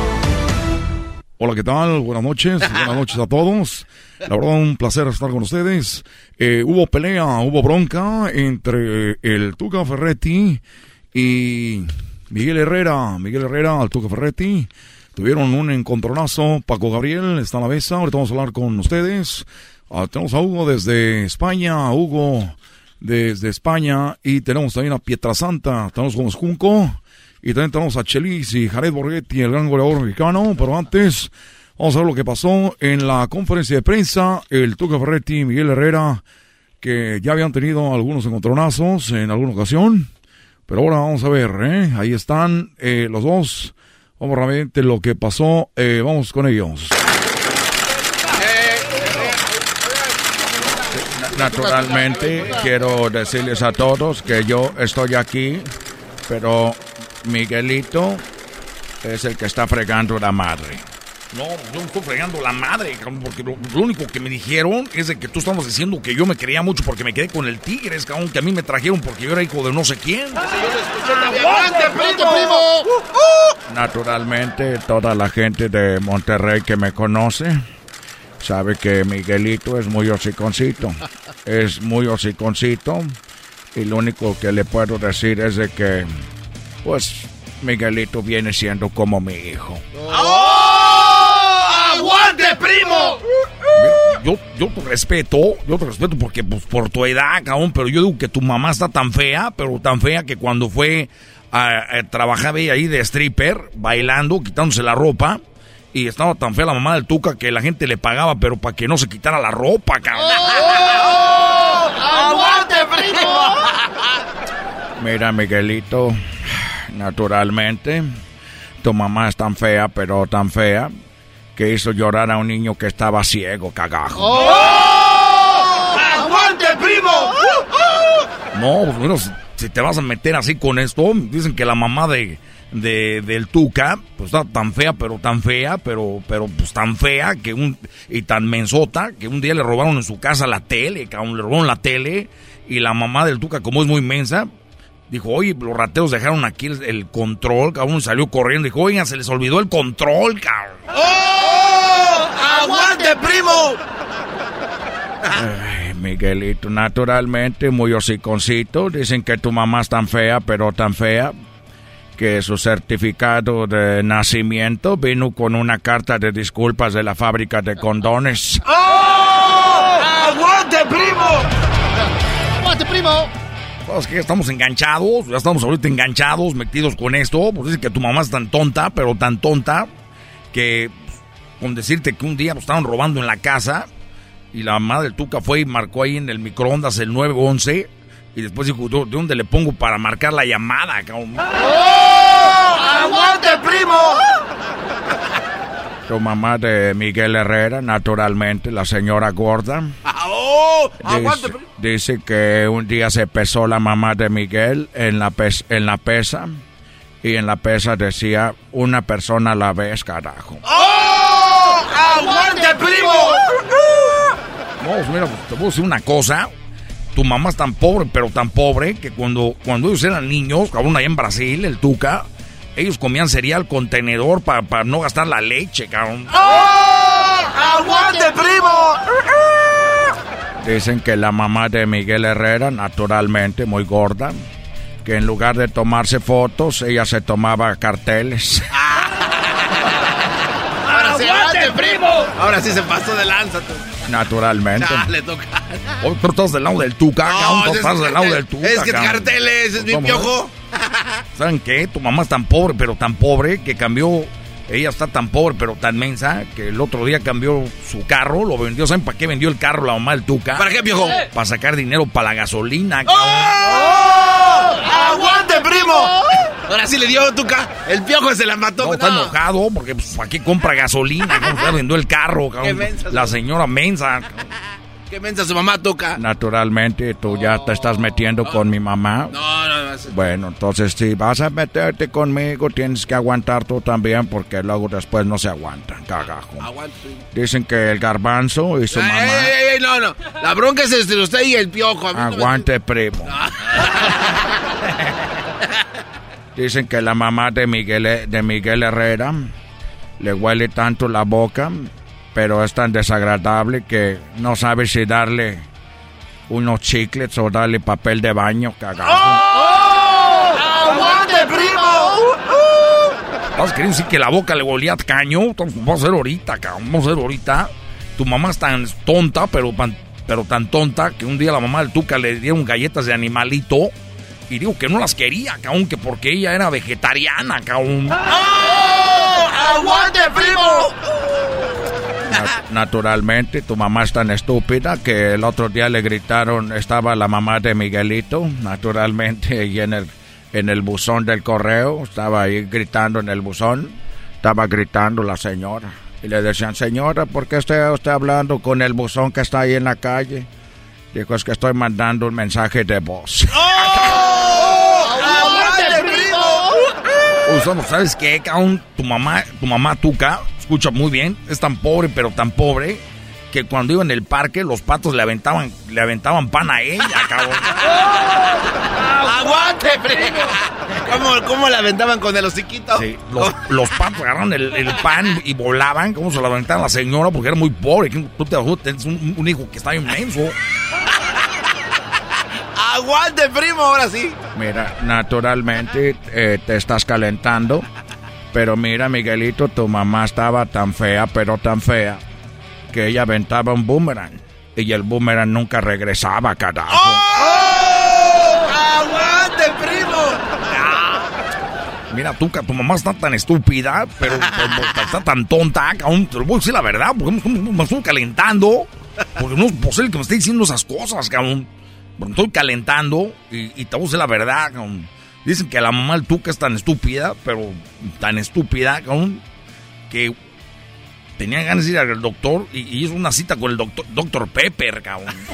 Hola, ¿qué tal? Buenas noches, buenas noches a todos. La verdad, un placer estar con ustedes. Eh, hubo pelea, hubo bronca entre el Tuca Ferretti y Miguel Herrera. Miguel Herrera al Tuca Ferretti. Tuvieron un encontronazo. Paco Gabriel está a la mesa. Ahorita vamos a hablar con ustedes. Ah, tenemos a Hugo desde España. Hugo desde España. Y tenemos también a Pietrasanta. Tenemos con Junco. Y también tenemos a Chelis y Jared Borghetti, el gran goleador mexicano. Pero antes, vamos a ver lo que pasó en la conferencia de prensa. El Tuca Ferretti y Miguel Herrera, que ya habían tenido algunos encontronazos en alguna ocasión. Pero ahora vamos a ver, ¿eh? Ahí están eh, los dos. Vamos rápidamente lo que pasó. Eh, vamos con ellos. Naturalmente, quiero decirles a todos que yo estoy aquí, pero Miguelito es el que está fregando la madre. No, yo me estoy fregando la madre, cabrón, porque lo, lo único que me dijeron es de que tú estabas diciendo que yo me quería mucho porque me quedé con el Tigres, cabrón, que a mí me trajeron porque yo era hijo de no sé quién. ¡Aguante, primo! Naturalmente, toda la gente de Monterrey que me conoce sabe que Miguelito es muy hociconcito. Es muy hociconcito. Y lo único que le puedo decir es de que, pues, Miguelito viene siendo como mi hijo. ¡Aguante, primo! Yo, yo te respeto, yo te respeto porque pues, por tu edad, cabrón, pero yo digo que tu mamá está tan fea, pero tan fea que cuando fue a, a trabajar ahí de stripper, bailando, quitándose la ropa, y estaba tan fea la mamá del Tuca que la gente le pagaba, pero para que no se quitara la ropa, cabrón. ¡Aguante, primo! Mira, Miguelito, naturalmente, tu mamá es tan fea, pero tan fea, que hizo llorar a un niño que estaba ciego, cagajo. ¡Aguante, primo! No, pues bueno, si, te vas a meter así con esto, dicen que la mamá de, de- del Tuca, pues está tan fea, pero tan fea, pero, pero pues tan fea que un, y tan mensota, que un día le robaron en su casa la tele, cabrón, le robaron la tele, y la mamá del Tuca, como es muy mensa, dijo, oye, los rateros dejaron aquí el, el control, cabrón, salió corriendo, dijo, oigan, se les olvidó el control, cabrón. ¡Aguante, primo! Ay, Miguelito, naturalmente, muy hociconcito. Dicen que tu mamá es tan fea, pero tan fea, que su certificado de nacimiento vino con una carta de disculpas de la fábrica de condones. ¡Aguante, primo! ¡Aguante, primo! Es que estamos enganchados, ya estamos ahorita enganchados, metidos con esto. Pues dice que tu mamá es tan tonta, pero tan tonta, que con decirte que un día nos estaban robando en la casa y la mamá del Tuca fue y marcó ahí en el microondas el 911 y después dijo, ¿de dónde le pongo para marcar la llamada, cabrón? ¡Oh! ¡Aguante, primo! Tu mamá de Miguel Herrera, naturalmente, la señora gorda. ¡Oh! ¡Aguante, Dice, dice que un día se pesó la mamá de Miguel en la, pes- en la pesa y en la pesa decía una persona a la vez, carajo. ¡Oh! ¡Aguante, primo! No, mira, te puedo decir una cosa. Tu mamá es tan pobre, pero tan pobre, que cuando, cuando ellos eran niños, cabrón, allá en Brasil, el Tuca, ellos comían cereal con tenedor para no gastar la leche, cabrón. ¡Oh! ¡Aguante, primo! Dicen que la mamá de Miguel Herrera, naturalmente muy gorda, que en lugar de tomarse fotos, ella se tomaba carteles. Ahora sí, ¡Aguante, primo! Ahora sí se pasó de lanza. tú. Naturalmente. Ya, le toca. Hoy tú estás del lado del Tuca, cabrón, tú es estás del lado del Tuca. Es que carteles, es mi piojo. ¿Saben qué? Tu mamá es tan pobre, pero tan pobre, que cambió... Ella está tan pobre, pero tan mensa, que el otro día cambió su carro, lo vendió. ¿Saben para qué vendió el carro la mamá del Tuca? ¿Para qué, piojo? Para sacar dinero para la gasolina, cabrón. ¡Oh! ¡Aguante, primo! Ahora sí le dio Tuca. El piojo se la mató. No, está enojado porque pues, ¿para qué compra gasolina? ¿Cómo se vendió el carro? cabrón? Qué mensa, la señora mensa. Qué mensa su mamá Tuca. Naturalmente, tú ya te estás metiendo con mi mamá. No, no, no. Bueno, entonces si vas a meterte conmigo, tienes que aguantar tú también porque luego después no se aguantan, cagajo. Aguante. Dicen que el garbanzo y su Ey, mamá... ey, ey, no, no. La bronca es entre usted y el piojo. No me- Aguante, primo. Dicen que la mamá de Miguel, de Miguel Herrera le huele tanto la boca, pero es tan desagradable que no sabe si darle unos chiclets o darle papel de baño, cagajo. ¡Oh! ¡Aguante, primo! ¿Estás queriendo decir que la boca le olía a caño? Vamos a hacer ahorita, cabrón. Vamos a hacer ahorita. Tu mamá es tan tonta, pero, pero tan tonta, que un día la mamá del Tuca le dieron galletas de animalito. Y digo que no las quería, cabrón, que porque ella era vegetariana, cabrón. ¡Oh! ¡Aguante, primo! Na- naturalmente, tu mamá es tan estúpida que el otro día le gritaron, estaba la mamá de Miguelito, naturalmente, y en el, en el buzón del correo, estaba ahí gritando en el buzón, estaba gritando la señora. Y le decían, señora, ¿por qué está usted hablando con el buzón que está ahí en la calle? Dijo, es que estoy mandando un mensaje de voz. ¡Aguante, primo! Usamos, ¿sabes qué, cabrón? Tu mamá, tu mamá Tuca, escucha muy bien, es tan pobre, pero tan pobre, que cuando iba en el parque, los patos le aventaban, le aventaban pan a ella, cabrón. ¡Aguante, primo! ¿Cómo, ¿Cómo la aventaban con el hociquito? Sí, los, los patos agarraron el, el pan y volaban, como se lo aventaban a la señora, porque era muy pobre. Tú te tienes un, un hijo que está inmenso. ¡Aguante, primo! Ahora sí. Mira, naturalmente eh, te estás calentando, pero mira, Miguelito, tu mamá estaba tan fea, pero tan fea, que ella aventaba un boomerang. Y el boomerang nunca regresaba, carajo. ¡Oh! ¡Aguante, primo! Mira, tú, que tu mamá está tan estúpida, pero está tan tonta, cabrón. Te lo voy a decir la verdad, porque me, estoy calentando. Porque no es posible que me esté diciendo esas cosas, cabrón. Pero me estoy calentando y, y te voy a decir la verdad, cabrón. Dicen que la mamá del Tuca es tan estúpida, pero tan estúpida, cabrón, que tenía ganas de ir al doctor y, y hizo una cita con el doctor, doctor Pepper, cabrón.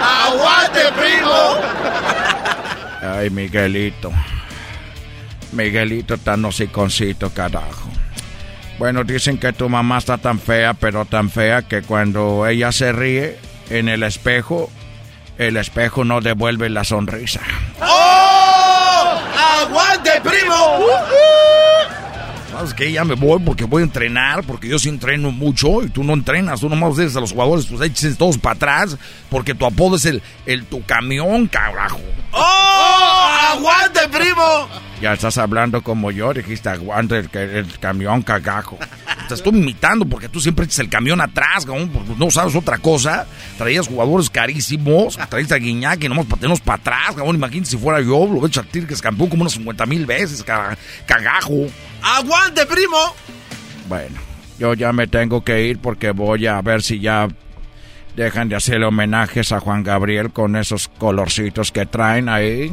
¡Aguante, primo! Ay, Miguelito. Miguelito tan hociconcito, carajo. Bueno, dicen que tu mamá está tan fea, pero tan fea que cuando ella se ríe en el espejo, el espejo no devuelve la sonrisa. ¡Oh! ¡Aguante, primo! ¿Sabes qué? Ya me voy porque voy a entrenar, porque yo sí entreno mucho y tú no entrenas, tú nomás dices a los jugadores, pues eches todos para atrás, porque tu apodo es el, el tu camión, carajo. ¡Oh! ¡Aguante, primo! Ya estás hablando como yo, dijiste aguante el, el camión cagajo. te estoy imitando porque tú siempre echas el camión atrás, cabrón, porque no sabes otra cosa. Traías jugadores carísimos, traías a Guiñac y nomás para para atrás, cabrón. Imagínate si fuera yo, lo he hecho a que es campeón como unas 50 mil veces, cagajo. ¡Aguante, primo! Bueno, yo ya me tengo que ir porque voy a ver si ya dejan de hacerle homenajes a Juan Gabriel con esos colorcitos que traen ahí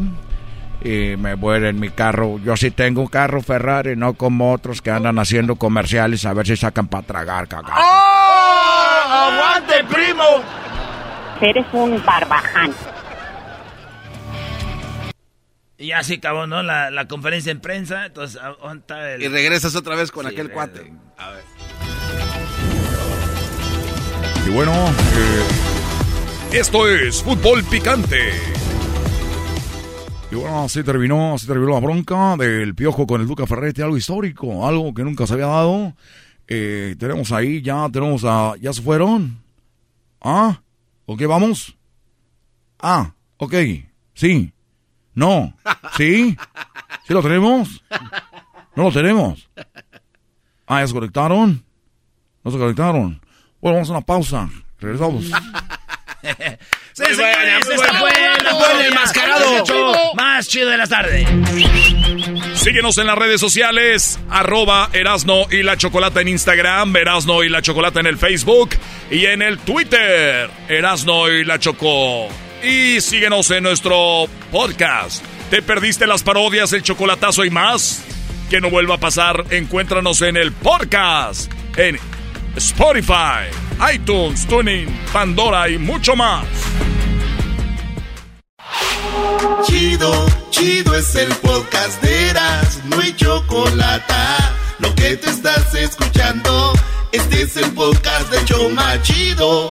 y me voy en mi carro. Yo sí tengo un carro Ferrari, no como otros que andan haciendo comerciales a ver si sacan para tragar, cagado. ¡Oh! ¡Aguante, primo! Eres un barbaján. Y así acabó, ¿no? La, conferencia en prensa. Entonces, el... Y regresas otra vez con aquel cuate. A ver. Y bueno, eh, esto es Fútbol Picante. Y bueno, así terminó, así terminó la bronca del piojo con el Duca Ferretti, algo histórico, algo que nunca se había dado. Eh, tenemos ahí, ya tenemos a, ya se fueron. Ah, ¿ok vamos? Ah, ok, sí, no, sí, sí lo tenemos, no lo tenemos. Ah, ya se conectaron, no se conectaron. Bueno, vamos a una pausa, regresamos. Sí, señores, este fue el enmascarado más chido de la tarde. Síguenos en las redes sociales, arroba Erasno y la Chocolata en Instagram, Erasno y la Chocolata en el Facebook y en el Twitter, Erasno y la Choco. Y síguenos en nuestro podcast. ¿Te perdiste las parodias, el chocolatazo y más? Que no vuelva a pasar, encuéntranos en el podcast, en Spotify, iTunes, Tuning, Pandora y mucho más. Chido, chido es el podcast de Eras, no hay chocolate. Lo que te estás escuchando. Este es el podcast de Choma Chido.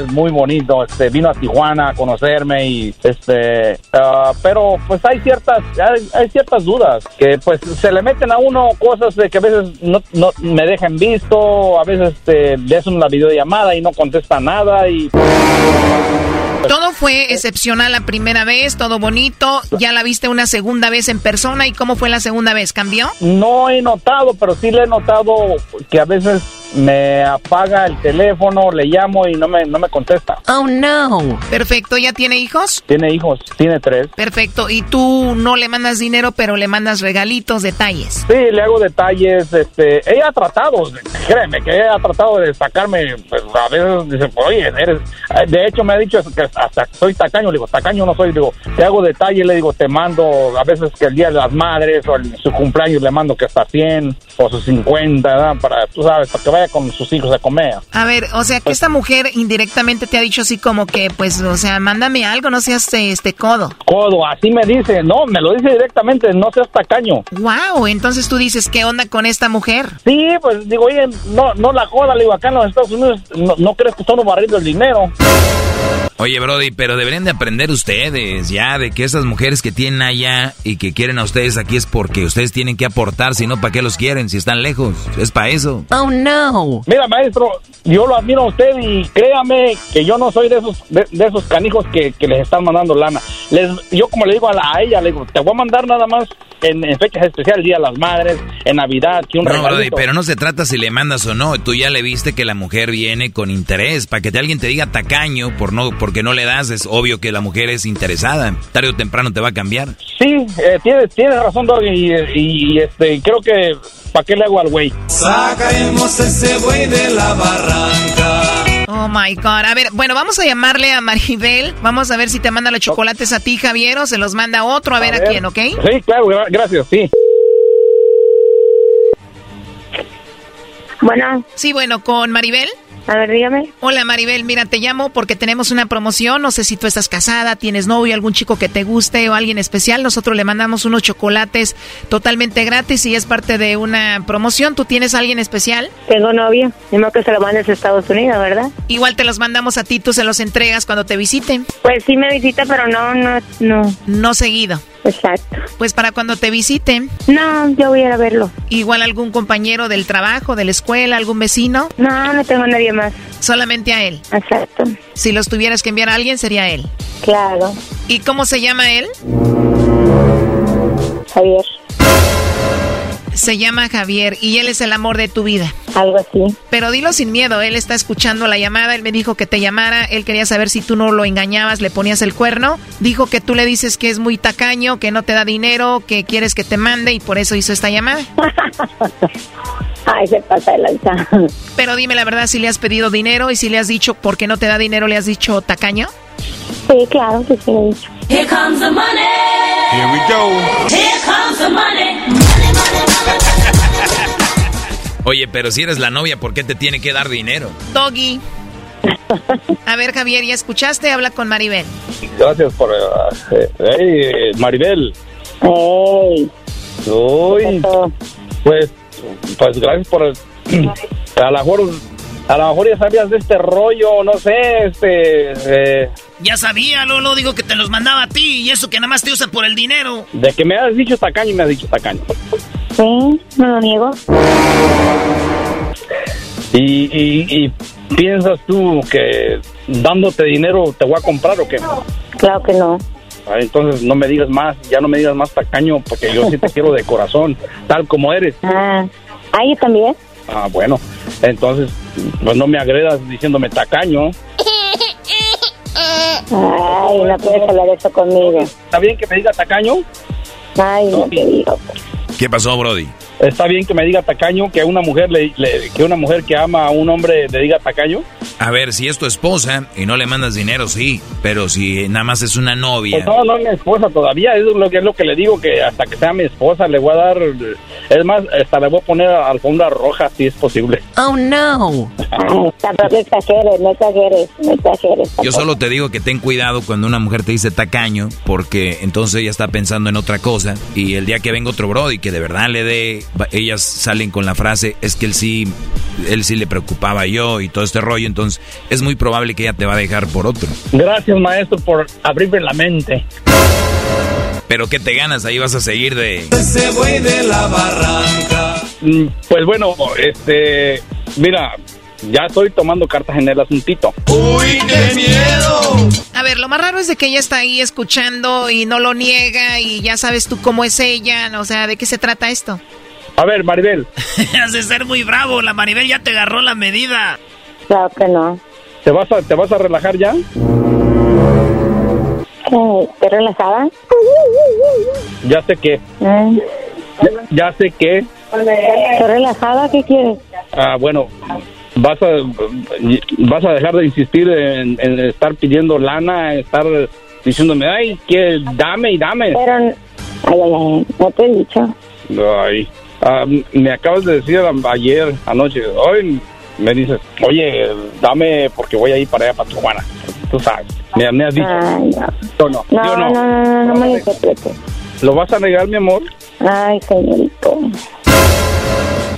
muy bonito. Este, vino a Tijuana a conocerme y este, ah, pero pues hay ciertas, hay, ciertas dudas que pues se le meten a uno cosas de que a veces no, no me dejan visto, a veces este, le hacen una videollamada y no contesta nada y todo fue excepcional la primera vez, todo bonito. Ya la viste una segunda vez en persona y cómo fue la segunda vez, ¿cambió? No he notado, pero sí le he notado que a veces me apaga el teléfono, le llamo y no me, no me contesta. Oh, no. Perfecto, ¿ya tiene hijos? Tiene hijos, tiene tres. Perfecto, y tú no le mandas dinero, pero le mandas regalitos, detalles. Sí, le hago detalles, este, ella ha tratado, créeme, que ella ha tratado de sacarme, pues a veces dice, oye, eres, de hecho me ha dicho que hasta soy tacaño, le digo, tacaño no soy, le digo, te hago detalles, le digo, te mando, a veces que el día de las madres o el, su cumpleaños le mando que hasta 100 o sus 50, ¿verdad? Para, tú sabes, para que vaya con sus hijos a comer. A ver, o sea, que esta mujer indirectamente te ha dicho así como que, pues, o sea, mándame algo, no seas este codo. Codo, así me dice, no, me lo dice directamente, no seas tacaño. Wow, entonces tú dices, ¿qué onda con esta mujer? Sí, pues digo, oye, no, no la joda, le digo, acá en los Estados Unidos no, no crees que estamos barriendo el dinero. Oye, Brody, pero deberían de aprender ustedes ya de que esas mujeres que tienen allá y que quieren a ustedes aquí es porque ustedes tienen que aportar, si no, ¿para qué los quieren? Si están lejos, es para eso. Oh, no. Mira, maestro, yo lo admiro a usted y créame que yo no soy de esos de, esos canijos que, que, les están mandando lana. Les, yo como le digo a, la, a ella, le digo, te voy a mandar nada más en, fechas especiales, Día de las Madres, en Navidad, que un no, Brody, pero no se trata si le mandas o no. Tú ya le viste que la mujer viene con interés. Para que te, alguien te diga tacaño por no, porque no le das, es obvio que la mujer es interesada. Tarde o temprano te va a cambiar. Sí, eh, tienes, tienes razón, Doggy, y, y, este, creo que ¿para qué le hago al güey? Sacaremos ese güey de la barranca. Oh my God. A ver, bueno, vamos a llamarle a Maribel. Vamos a ver si te manda los chocolates a ti, Javier, o se los manda otro, a, ver, a quién, ¿ok? Sí, claro, gracias, sí. Bueno. Sí, bueno, con Maribel. A ver, dígame. Hola Maribel, mira, te llamo porque tenemos una promoción. No sé si tú estás casada, tienes novio, algún chico que te guste o alguien especial. Nosotros le mandamos unos chocolates totalmente gratis y es parte de una promoción. ¿Tú tienes alguien especial? Tengo novio. Mismo que se lo mandes a Estados Unidos, ¿verdad? Igual te los mandamos a ti, tú se los entregas cuando te visiten. Pues sí me visita, pero no, no, no. No seguido. Exacto. Pues para cuando te visiten. No, yo voy a ir a verlo. Igual algún compañero del trabajo, de la escuela, algún vecino. No, no tengo a nadie más. Solamente a él. Exacto. Si los tuvieras que enviar a alguien, sería él. Claro. ¿Y cómo se llama él? Javier. Se llama Javier y él es el amor de tu vida. Algo así. Pero dilo sin miedo, él está escuchando la llamada, él me dijo que te llamara, él quería saber si tú no lo engañabas, le ponías el cuerno, dijo que tú le dices que es muy tacaño, que no te da dinero, que quieres que te mande y por eso hizo esta llamada. Ay, se pasa de lanza. Pero dime la verdad, si le has pedido dinero y si le has dicho por qué no te da dinero, le has dicho tacaño. Sí, claro que sí. Here comes the money. Here we go. Here comes the money. Oye, pero si eres la novia, ¿por qué te tiene que dar dinero? Doggy. A ver, Javier, ¿ya escuchaste? Habla con Maribel. Gracias por... Uh, hey, Maribel. Hey. Uy, pues, pues gracias por... a lo mejor... A lo mejor ya sabías de este rollo, no sé, este... Eh, ya sabía, Lolo, digo que te los mandaba a ti y eso que nada más te usa por el dinero. De que me has dicho tacaño, me has dicho tacaño. Sí, no lo niego. ¿Y, y, y piensas tú que dándote dinero te voy a comprar o qué? Claro que no. Ah, entonces no me digas más, ya no me digas más tacaño, porque yo sí te quiero de corazón, tal como eres. Ah, ¿ah yo también? Ah, bueno, entonces, pues no me agredas diciéndome tacaño. Ay, no puedes hablar eso conmigo. ¿Está bien que me diga tacaño? Ay, no, te digo. ¿Qué pasó, Brody? Está bien que me diga tacaño, que una mujer le, le, que una mujer que ama a un hombre le diga tacaño. A ver, si es tu esposa y no le mandas dinero, sí, pero si nada más es una novia. Pues no, no es mi esposa todavía, es lo que es lo que le digo que hasta que sea mi esposa le voy a dar es más, hasta le voy a poner alfombra roja si es posible. Oh no. Tampoco exageres, no exageres, no exageres. Yo solo te digo que ten cuidado cuando una mujer te dice tacaño, porque entonces ella está pensando en otra cosa y el día que venga otro brody que de verdad le dé, ellas salen con la frase es que él sí, él sí le preocupaba yo y todo este rollo, entonces es muy probable que ella te va a dejar por otro. Gracias maestro por abrirme la mente. Pero ¿qué te ganas? Ahí vas a seguir de... Ese güey de la barranca. Mm, Pues bueno, este, mira, ya estoy tomando cartas en el asuntito. ¡Uy, qué miedo! A ver, lo más raro es de que ella está ahí escuchando y no lo niega y ya sabes tú cómo es ella, o sea, ¿de qué se trata esto? A ver, Maribel. Has de ser muy bravo, la Maribel ya te agarró la medida. Claro que no. ¿Te vas a, te vas a relajar ya? ¿Estás relajada? Ya sé que. Mm. Ya, ya sé que. ¿Estás relajada? ¿Qué quieres? Ah, bueno, vas a vas a dejar de insistir en, en estar pidiendo lana, estar diciéndome, ay, que dame y dame. Pero, ay, ay, ay, no te he dicho. Ay, ah, me acabas de decir ayer anoche, hoy me dices, oye, dame porque voy a ir para allá, para Tijuana. Tú sabes, me, me has dicho. Ay, no. ¿O no? ¿Sí No, no, no, no, no me lo interpretes. ¿Lo vas a negar, mi amor? Ay, señorito.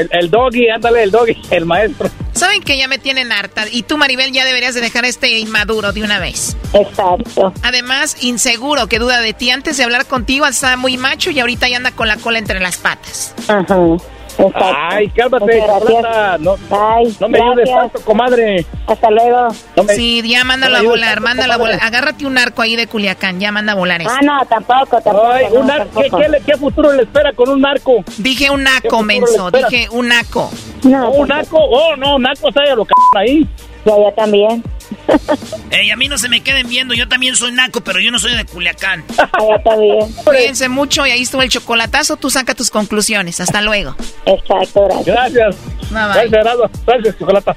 El, el Doggy, ándale, el Doggy, el maestro. Saben que ya me tienen harta. Y tú, Maribel, ya deberías de dejar este inmaduro de una vez. Exacto. Además, inseguro, que duda de ti. Antes de hablar contigo estaba muy macho y ahorita ya anda con la cola entre las patas. Ajá. Exacto. Ay, cálmate. Chocolata. No, Ay, no me ayudes tanto, comadre. Hasta luego. No me- Sí, ya mándalo no a volar, tanto, mándalo a volar. Agárrate un arco ahí de Culiacán, ya manda a volar eso. Ah, no, tampoco, tampoco. Ay, un ¿qué, tampoco. qué, le- qué futuro le espera con un narco? Dije un ¿Qué naco, menso, dije un naco. No, ¿Un naco? Oh, no, naco, o sea, lo c ahí. Ya, ya también. Ey, a mí no se me queden viendo, yo también soy naco, pero yo no soy de Culiacán. Ya también. Cuídense mucho y ahí estuvo el chocolatazo. Tú saca tus conclusiones. Hasta luego. Exacto, gracias. Gracias. Bye, bye. Gracias. Gracias, Chocolata.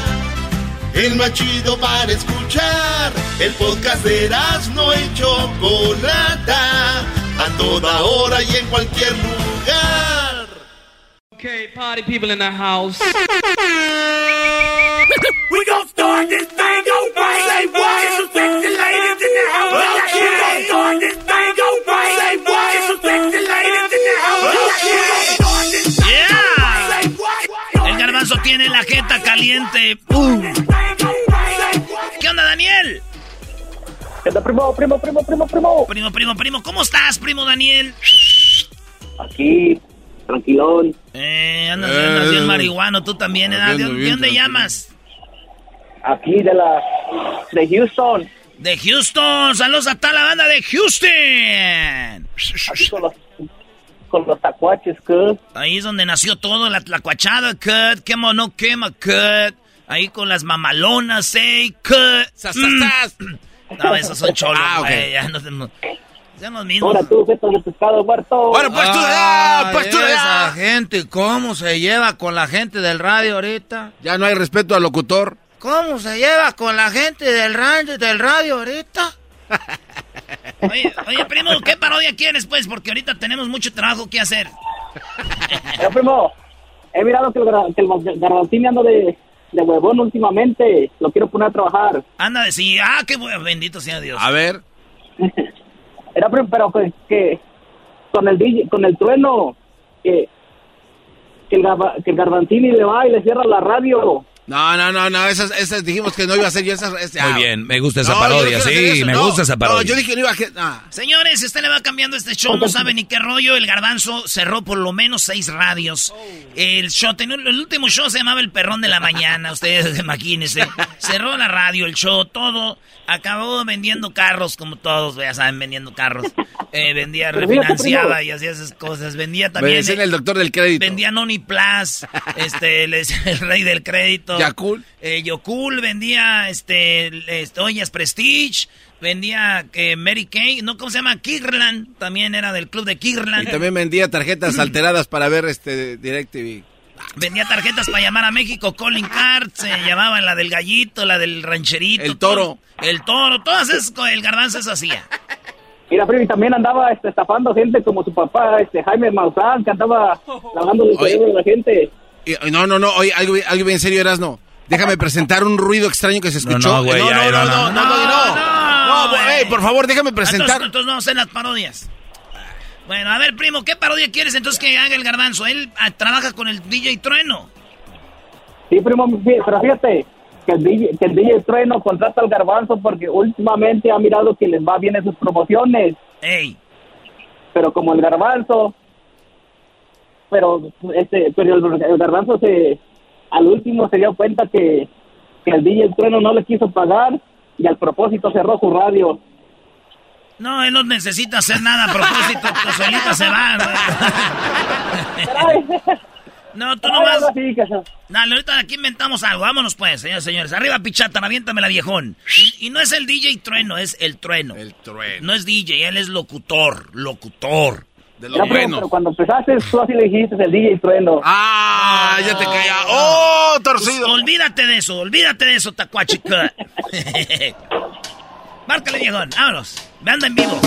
El más chido para escuchar. El podcast de no y Chocolata. A toda hora y en cualquier lugar. Okay, party people in the house. We gon' start this thing over. Say what? It's some sexy ladies in the house. We gon' start this thing over. Say what? It's some sexy ladies in the house. We gon' start this thing Yeah. Say what? El garbanzo tiene la jeta caliente. Uh. ¿Qué onda, Daniel? ¿Qué onda, primo, primo, primo, primo, primo? Primo, primo, primo, ¿cómo estás, primo Daniel? Aquí, tranquilón. Eh, andas, Eh, andas bien marihuano, tú también, ¿eh? ¿De, dónde tranquilo. llamas? Aquí de la... de Houston. De Houston, saludos a toda la banda de Houston. Aquí con los, con los tacuaches, que... Ahí es donde nació todo, la tlacuachada, cut, quema o no quema, cut. Ahí con las mamalonas, eh, cut. Sas, Mm. sas, sas. No, esos son cholos, Ah, ok. güey, ya no tenemos... Los mismos. Ahora tú, feto de pescado muerto. Ahora, pues tú, ah, pues tú, esa ah. gente, ¿cómo se lleva con la gente del radio ahorita? Ya no hay respeto al locutor. ¿Cómo se lleva con la gente del radio, del radio ahorita? Oye, oye, primo, ¿qué parodia quieres, pues? Porque ahorita tenemos mucho trabajo que hacer. Eh, primo, he mirado que el, que el de, de huevón últimamente. Lo quiero poner a trabajar. Anda, sí, ah, qué bueno, bendito sea Dios. A ver. Era, pero que, que con el DJ con el trueno, que, que, el, garba- que el garbanzini le va y le cierra la radio. No, no, no, no, esas, esas dijimos que no iba a ser yo esas... es- ah. Muy bien, me gusta esa No, parodia, sí, eso, me no. gusta esa parodia. No, yo dije que no iba a... que- ah. Señores, usted le va cambiando este show, no sabe ni qué rollo. El garbanzo cerró por lo menos seis radios. El show, tenía- el último show se llamaba El Perrón de la Mañana. Ustedes imagínense. Cerró la radio, el show, todo. Acabó vendiendo carros, como todos, ya saben, vendiendo carros. Eh, vendía, refinanciaba y hacía esas cosas. Vendía Me también. decían eh, el doctor del crédito. Vendía Noni Plus, este, el rey del crédito. Yakul. Eh, Yokul vendía, este, este, ollas Prestige, vendía eh, Mary Kay, ¿no? ¿Cómo se llama? Kirland, también era del club de Y Kirland. también vendía tarjetas alteradas para ver este DirecTV. Vendía tarjetas para llamar a México, Calling Cards, se llamaba la del gallito, la del rancherito. El toro. todo. el toro, todas esas, el garbanzo eso hacía. Mira, primo, y también andaba este, estafando gente como su papá, este Jaime Maussan, que andaba lavando el cerebro de la gente. No, no, no, oye, algo, algo bien serio, Erasno. Déjame presentar un ruido extraño que se escuchó. no, güey, no, no, no, no, no, no, no, no. No, güey. ey, por favor, déjame presentar. Entonces, entonces no sé las parodias. Bueno, a ver, primo, ¿qué parodia quieres entonces que haga el garbanzo? Él ah, trabaja con el DJ Trueno. Sí, primo, pero fíjate que el, DJ, que el DJ Trueno contrata al garbanzo porque últimamente ha mirado que les va bien en sus promociones. Ey. Pero como el garbanzo, pero este, pero el, el garbanzo se, al último se dio cuenta que, que el DJ Trueno no le quiso pagar y al propósito cerró su radio. No, él no necesita hacer nada a propósito, pues solita se va. No, tú nomás. Dale, ahorita aquí inventamos algo. Vámonos pues, señores señores. Arriba, pichata, aviéntame la viejón. Y, no es el DJ Trueno, es el Trueno. El Trueno. No es DJ, él es locutor. Locutor. De los buenos. Pero cuando empezaste, tú así le dijiste el DJ Trueno. ¡Ah! ya te caía. ¡Oh, torcido! olvídate de eso, olvídate de eso, tacuachica. Márcale, viejón. Vámonos. Me anda en vivo.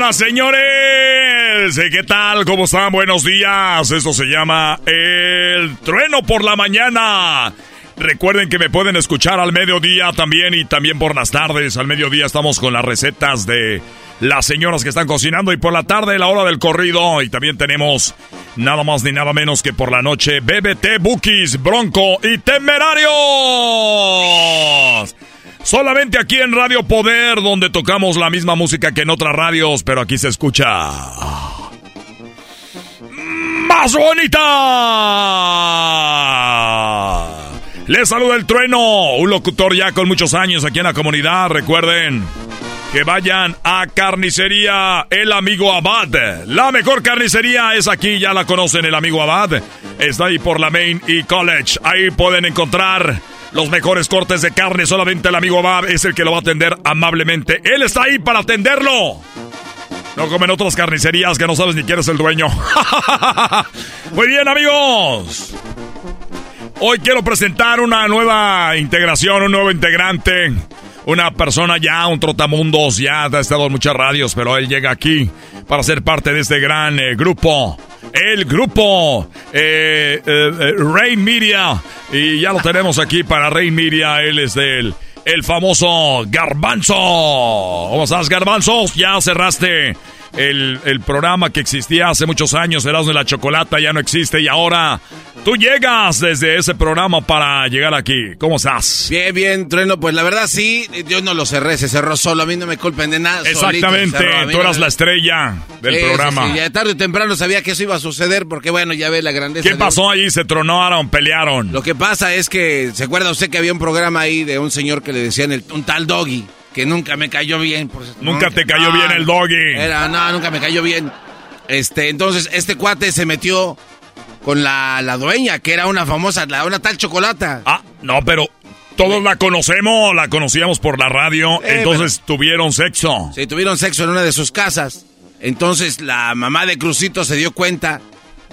Señoras, señores, ¿qué tal? ¿Cómo están? Buenos días. Esto se llama El Trueno por la Mañana. Recuerden que me pueden escuchar al mediodía también y también por las tardes. Al mediodía estamos con las recetas de las señoras que están cocinando y por la tarde la hora del corrido. Y también tenemos nada más ni nada menos que por la noche BBT, Bookies, Bronco y Temerarios. Solamente aquí en Radio Poder, donde tocamos la misma música que en otras radios, pero aquí se escucha. ¡Más bonita! Les saluda el trueno, un locutor ya con muchos años aquí en la comunidad. Recuerden que vayan a Carnicería El Amigo Abad. La mejor carnicería es aquí, ya la conocen, El Amigo Abad. Está ahí por la Main y College. Ahí pueden encontrar los mejores cortes de carne. Solamente el amigo Abad es el que lo va a atender amablemente. Él está ahí para atenderlo. No comen otras carnicerías que no sabes ni quién es el dueño. Muy bien, amigos. Hoy quiero presentar una nueva integración, un nuevo integrante. Una persona ya, un trotamundos, ya ha estado en muchas radios, pero él llega aquí para ser parte de este gran eh, grupo. El grupo eh, eh, Rain Media. Y ya lo tenemos aquí para Rain Media. Él es del el famoso Garbanzo. ¿Cómo estás, Garbanzo? Ya cerraste el, el, programa que existía hace muchos años, Erasmo de la Chocolata, ya no existe y ahora tú llegas desde ese programa para llegar aquí. ¿Cómo estás? Bien, bien, Trueno, pues la verdad sí, yo no lo cerré, se cerró solo, a mí no me culpen de nada. Exactamente, tú eras la estrella del programa. Sí, ya tarde o temprano sabía que eso iba a suceder porque bueno, ya ve la grandeza. ¿Qué pasó ahí? ¿Se tronaron, pelearon? Lo que pasa es que, ¿se acuerda usted que había un programa ahí de un señor que le decían el, un tal Doggy? Que nunca me cayó bien. Por nunca te cayó bien el doggy. Era, no, nunca me cayó bien. Este, entonces, este cuate se metió con la, la dueña, que era una famosa, la, una tal chocolata. Ah, no, pero todos la conocemos, la conocíamos por la radio, entonces tuvieron sexo. Sí, tuvieron sexo en una de sus casas. Entonces la mamá de Crucito se dio cuenta,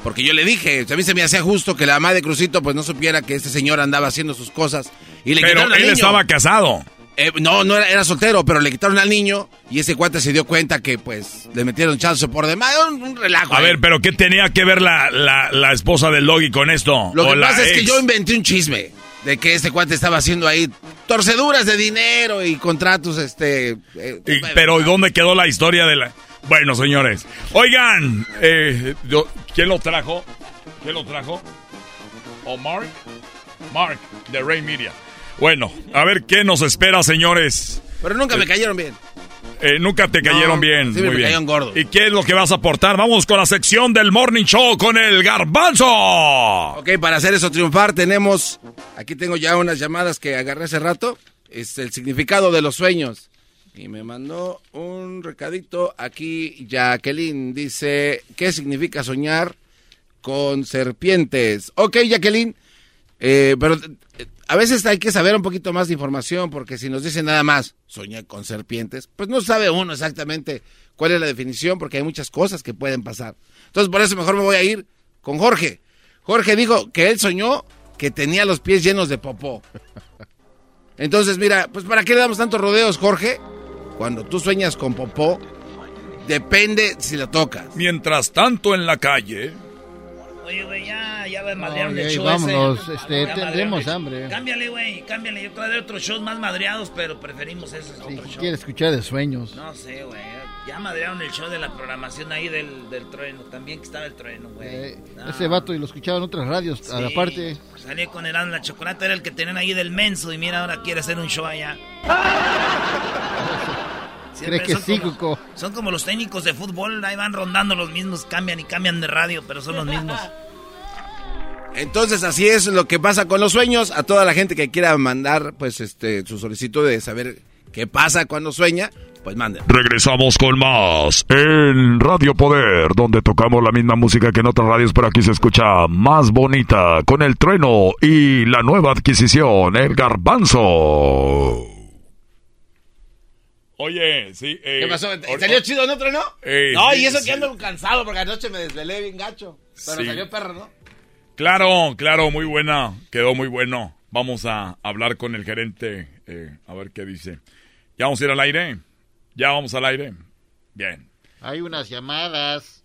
porque yo le dije, a mí se me hacía justo que la mamá de Crucito pues no supiera que este señor andaba haciendo sus cosas. Y le Pero él estaba casado. Eh, no, no era, soltero, pero le quitaron al niño y ese cuate se dio cuenta que pues le metieron chance por demás. Un, relajo. A ver, pero ¿qué tenía que ver la, la, esposa del Logi con esto? Lo que pasa es que yo inventé un chisme de que ese cuate estaba haciendo ahí torceduras de dinero y contratos, este... Eh, pero ¿dónde quedó la historia de la...? Bueno, señores, oigan, eh, ¿quién lo trajo? ¿Quién lo trajo? ¿O Mark? Mark, de Ray Media. Bueno, a ver qué nos espera, señores. Pero nunca me eh, cayeron bien. Eh, nunca te cayeron bien. Sí, Muy me Cayeron gordo. ¿Y qué es lo que vas a aportar? Vamos con la sección del Morning Show con el garbanzo. Ok, para hacer eso triunfar tenemos... Aquí tengo ya unas llamadas que agarré hace rato. Es el significado de los sueños. Y me mandó un recadito aquí Jacqueline. Dice, ¿qué significa soñar con serpientes? Ok, Jacqueline. Eh, pero a veces hay que saber un poquito más de información, porque si nos dicen nada más, soñé con serpientes, pues no sabe uno exactamente cuál es la definición, porque hay muchas cosas que pueden pasar. Entonces, por eso mejor me voy a ir con Jorge. Jorge dijo que él soñó que tenía los pies llenos de popó. Entonces, mira, pues ¿para qué le damos tantos rodeos, Jorge? Cuando tú sueñas con popó, depende si lo tocas. Mientras tanto en la calle, Oye, güey, ya, ya madrearon el show vámonos, este, tendremos hambre. Cámbiale, güey, cámbiale. Yo hay otros shows más madreados, pero preferimos esos sí, Quiere escuchar de sueños. No sé, güey. Ya madrearon el show de la programación ahí del, del trueno. También que estaba el trueno, güey. Eh, ese vato y lo escuchaban en otras radios, a la parte. Salió con el la chocolate, era el que tenían ahí del menso. Y mira, ahora quiere hacer un show allá. ¿Crees que sí, Cuco? Son como los técnicos de fútbol, ahí van rondando los mismos, cambian y cambian de radio, pero son los mismos. Entonces así es lo que pasa con los sueños. A toda la gente que quiera mandar pues este su solicitud de saber qué pasa cuando sueña, pues manden. Regresamos con más en Radio Poder, donde tocamos la misma música que en otras radios, pero aquí se escucha más bonita con el trueno y la nueva adquisición, el garbanzo. Oye, sí. Eh, ¿Qué pasó? ¿Salió chido en otro, no? Eh, no, y eso que ando cansado porque anoche me desvelé bien gacho. Pero salió perro, ¿no? Claro, claro, muy buena. Quedó muy bueno. Vamos a hablar con el gerente eh, a ver qué dice. ¿Ya vamos a ir al aire? ¿Ya vamos al aire? Bien. Hay unas llamadas.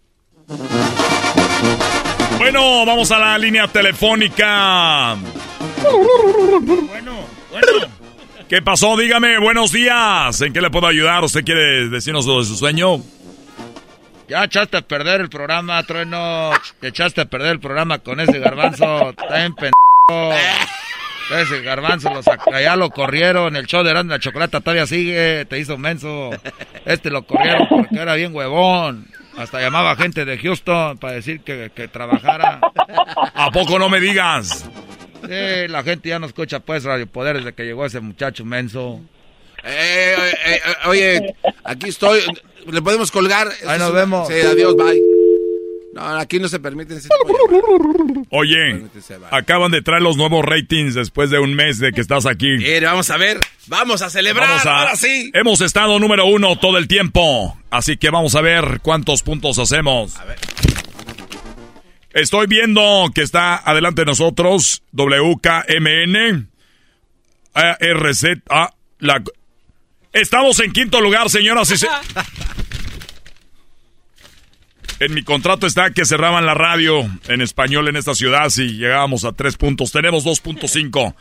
Bueno, vamos a la línea telefónica. Bueno, bueno. ¿Qué pasó? Dígame, buenos días. ¿En qué le puedo ayudar? ¿Usted quiere decirnos de su sueño? Ya echaste a perder el programa, Trueno. Echaste a perder el programa con ese garbanzo. Está en pendejo. Ese garbanzo lo saca, ya lo corrieron. El show de Grande la Chocolata todavía sigue. Te hizo menso. Este lo corrieron porque era bien huevón. Hasta llamaba gente de Houston para decir que, que trabajara. ¿A poco no me digas? Sí, la gente ya no escucha pues Radio Poder desde que llegó ese muchacho menso. Eh, eh, eh, oye, aquí estoy. ¿Le podemos colgar? Ahí nos vemos. Sí, adiós, bye. No, aquí no se permite ese Oye, acaban de traer los nuevos ratings después de un mes de que estás aquí. vamos a ver, vamos a celebrar, ahora sí. Hemos estado número uno todo el tiempo, así que vamos a ver cuántos puntos hacemos. A ver. Estoy viendo que está adelante de nosotros WKMN, ARZ, la... Estamos en quinto lugar, señoras y señores. En mi contrato está que cerraban la radio en español en esta ciudad si llegábamos a tres puntos. Tenemos 2.5.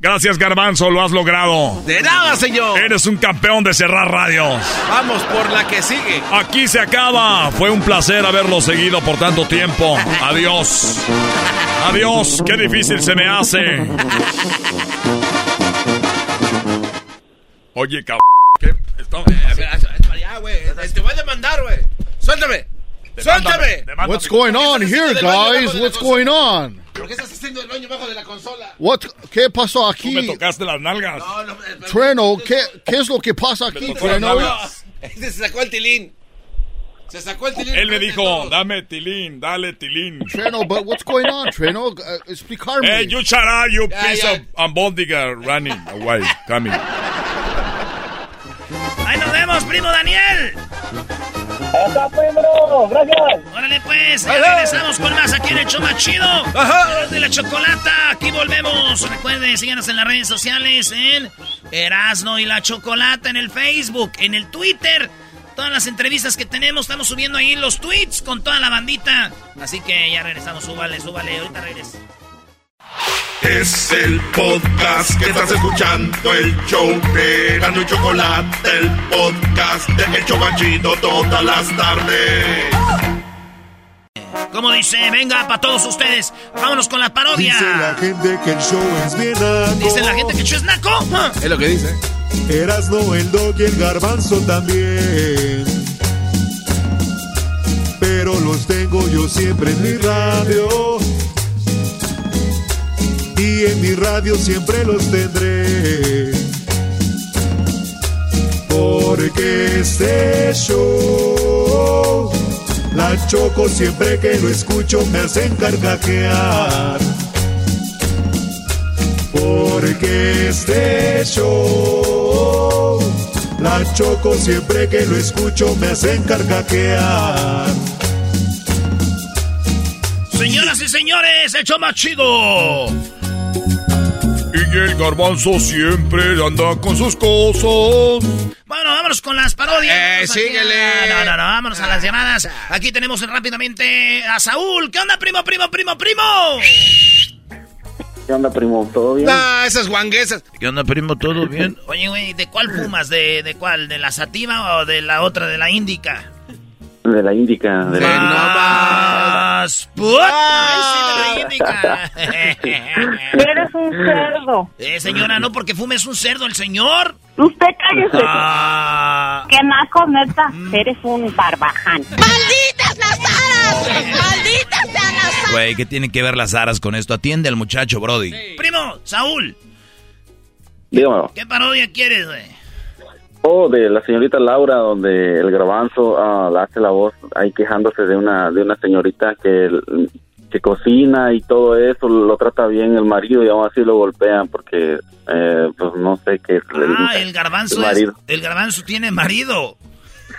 Gracias, Garbanzo, lo has logrado. De nada, señor. Eres un campeón de cerrar radios. Vamos por la que sigue. Aquí se acaba. Fue un placer haberlo seguido por tanto tiempo. Adiós. Adiós. Qué difícil se me hace. Oye, cabrón. ¿Qué? Esto... Te voy a demandar, güey. Suéltame. ¡Suéltame! What's going on here, guys? What's going on? ¿Por qué estás haciendo el baño bajo de la consola? What? ¿Qué pasó aquí? Tú me tocaste las nalgas. No, no, Treno, ¿qué, ¿qué es lo que pasa aquí, Treno? Se sacó el tilín. Se sacó el tilín. Él me dijo, dame tilín, dale tilín. Treno, but what's going on, Treno? Uh, explicarme. Hey, you shut up, you yeah, piece yeah. of ambondiga running away, coming. Ahí nos vemos, primo Daniel. ¡Está primo! ¡Gracias! Órale pues, ya regresamos con más aquí en el show más chido. Ajá. De la chocolata, aquí volvemos. Recuerden, síganos en las redes sociales en Erasno y la Chocolata, en el Facebook, en el Twitter. Todas las entrevistas que tenemos, estamos subiendo ahí los tweets con toda la bandita. Así que ya regresamos, súbale, súbale, ahorita regreso. Es el podcast que estás escuchando, el show de Gano y Chocolate, el podcast de Hecho Banchito todas las tardes. Como dice, venga para todos ustedes, vámonos con la parodia. Dice la gente que el show es bien naco. Dice la gente que el show es naco. Es lo que dice. no el dog y el garbanzo también. Pero los tengo yo siempre en mi radio y en mi radio siempre los tendré. Porque este show, la choco siempre que lo escucho me hacen carcajear. Porque este show, la choco siempre que lo escucho me hacen carcajear. Señoras y señores, el show más chido y el garbanzo siempre anda con sus cosas. Bueno, vámonos con las parodias. Eh, síguele. No, no, no, vámonos a las llamadas. Aquí tenemos rápidamente a Saúl. ¿Qué onda, primo, primo, primo, primo? ¿Qué onda, primo? ¿Todo bien? Ah, esas guanguesas. ¿Qué onda, primo? ¿Todo bien? Oye, güey, ¿de cuál fumas? ¿De, ¿De cuál? ¿De la sativa o de la otra, de la índica? De la índica. De la ¡Más! ¡Put! ¡Ay, sí, de la índica! Eres un cerdo. Eh, señora, no porque fumes un cerdo el señor. Usted cállese. Ah. Qué naco, neta. Eres un barbaján. ¡Malditas las aras! ¡Malditas sean las aras! Güey, ¿qué tienen que ver las aras con esto? Atiende al muchacho, Brody. Primo, Saúl, Dígamelo. ¿qué parodia quieres, güey? Oh, de la señorita Laura, donde el grabanzo ah, hace la voz ahí quejándose de una de una señorita que, que cocina y todo eso, lo trata bien el marido y aún así lo golpean porque, eh, pues no sé qué es Ah, el garbanzo el es, el garbanzo tiene marido.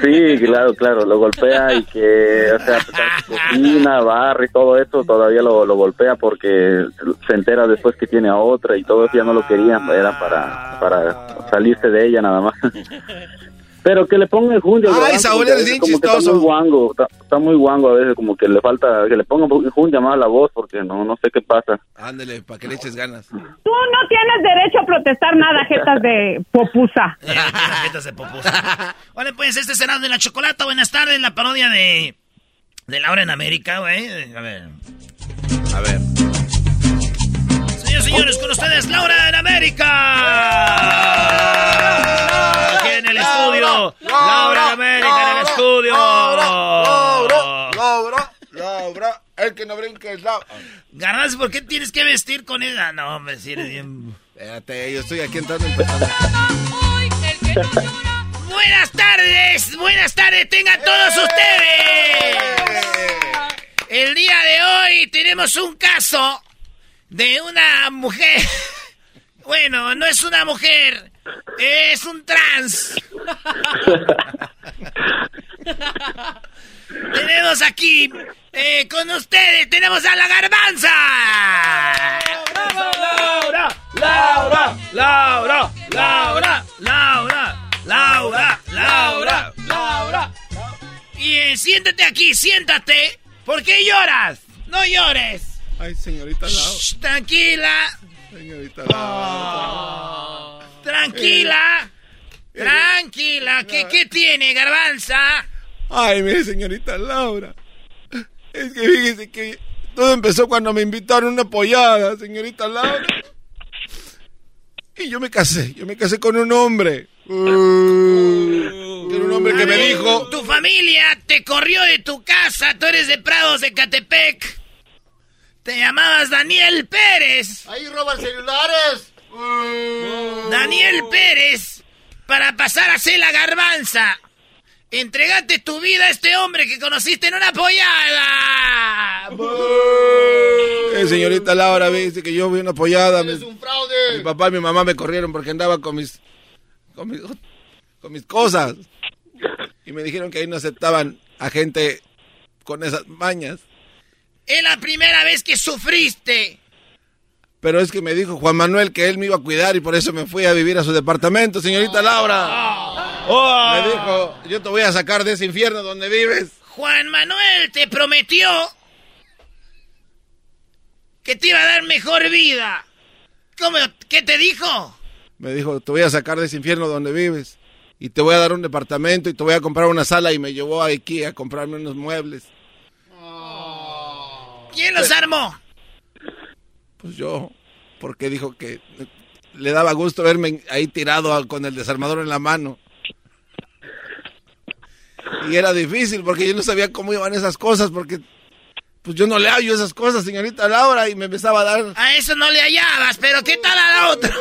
Sí, claro, claro, lo golpea y que, o sea, cocina, barre y todo eso, todavía lo, lo golpea porque se entera después que tiene a otra y todo eso ya no lo querían, era para, para salirse de ella nada más. Pero que le ponga el jundio. Ay, ¿verdad? Saúl, veces bien como que chistoso. Está muy guango, está, está muy guango a veces, como que le falta, que le ponga jundia más a la voz porque no, no sé qué pasa. Ándele, para que le eches ganas. Tú no tienes derecho a protestar nada, jetas de popusa. Jetas de popusa. Vale, pues este será de la chocolata. Buenas tardes, la parodia de. de Laura en América, güey. A ver. A ver. Señores, señores, con ustedes, Laura en América. En el estudio. Laura en América en el estudio. Laura, Laura, Laura, el que no brinque es Laura. Garbanzo, ¿por qué tienes que vestir con ella? No, hombre, si eres bien. Espérate, yo estoy aquí entrando empezando. Buenas tardes, buenas tardes, tengan todos ustedes. El día de hoy tenemos un caso de una mujer. Bueno, no es una mujer, es un trans. tenemos aquí eh, con ustedes, tenemos a la garbanza. Laura, Laura, Laura, Laura, Laura, Laura, Laura, Laura. Y eh, siéntate aquí, siéntate. ¿Por qué lloras? No llores. Ay, señorita Laura. Shh, tranquila, Señorita Ah. Tranquila, tranquila. ¿Qué, qué tiene, garbanza? Ay, mire, señorita Laura. Es que fíjese que todo empezó cuando me invitaron a una pollada, señorita Laura. Y yo me casé, yo me casé con un hombre. Uh, era un hombre que me dijo... Tu familia te corrió de tu casa. Tú eres de Prados de Catepec. Te llamabas Daniel Pérez. Ahí roban celulares. Daniel Pérez. Para pasar a ser la garbanza. Entregate tu vida a este hombre que conociste en una pollada. Eh, señorita Laura, dice que yo vi una pollada. Es Mi, un fraude. mi papá y mi mamá me corrieron porque andaba con mis, con mis, con mis cosas. Y me dijeron que ahí no aceptaban a gente con esas mañas. Es la primera vez que sufriste. Pero es que me dijo Juan Manuel que él me iba a cuidar y por eso me fui a vivir a su departamento, señorita Laura. Me dijo, yo te voy a sacar de ese infierno donde vives. Juan Manuel te prometió que te iba a dar mejor vida. ¿Cómo? ¿Qué te dijo? Me dijo, te voy a sacar de ese infierno donde vives. Y te voy a dar un departamento y te voy a comprar una sala y me llevó a Ikea a comprarme unos muebles. ¿Quién los armó? Pues yo, porque dijo que le daba gusto verme ahí tirado con el desarmador en la mano. Y era difícil porque yo no sabía cómo iban esas cosas porque pues yo no le hallo esas cosas, señorita Laura, y me empezaba a dar... A eso no le hallabas, pero ¿qué tal a la otra? Es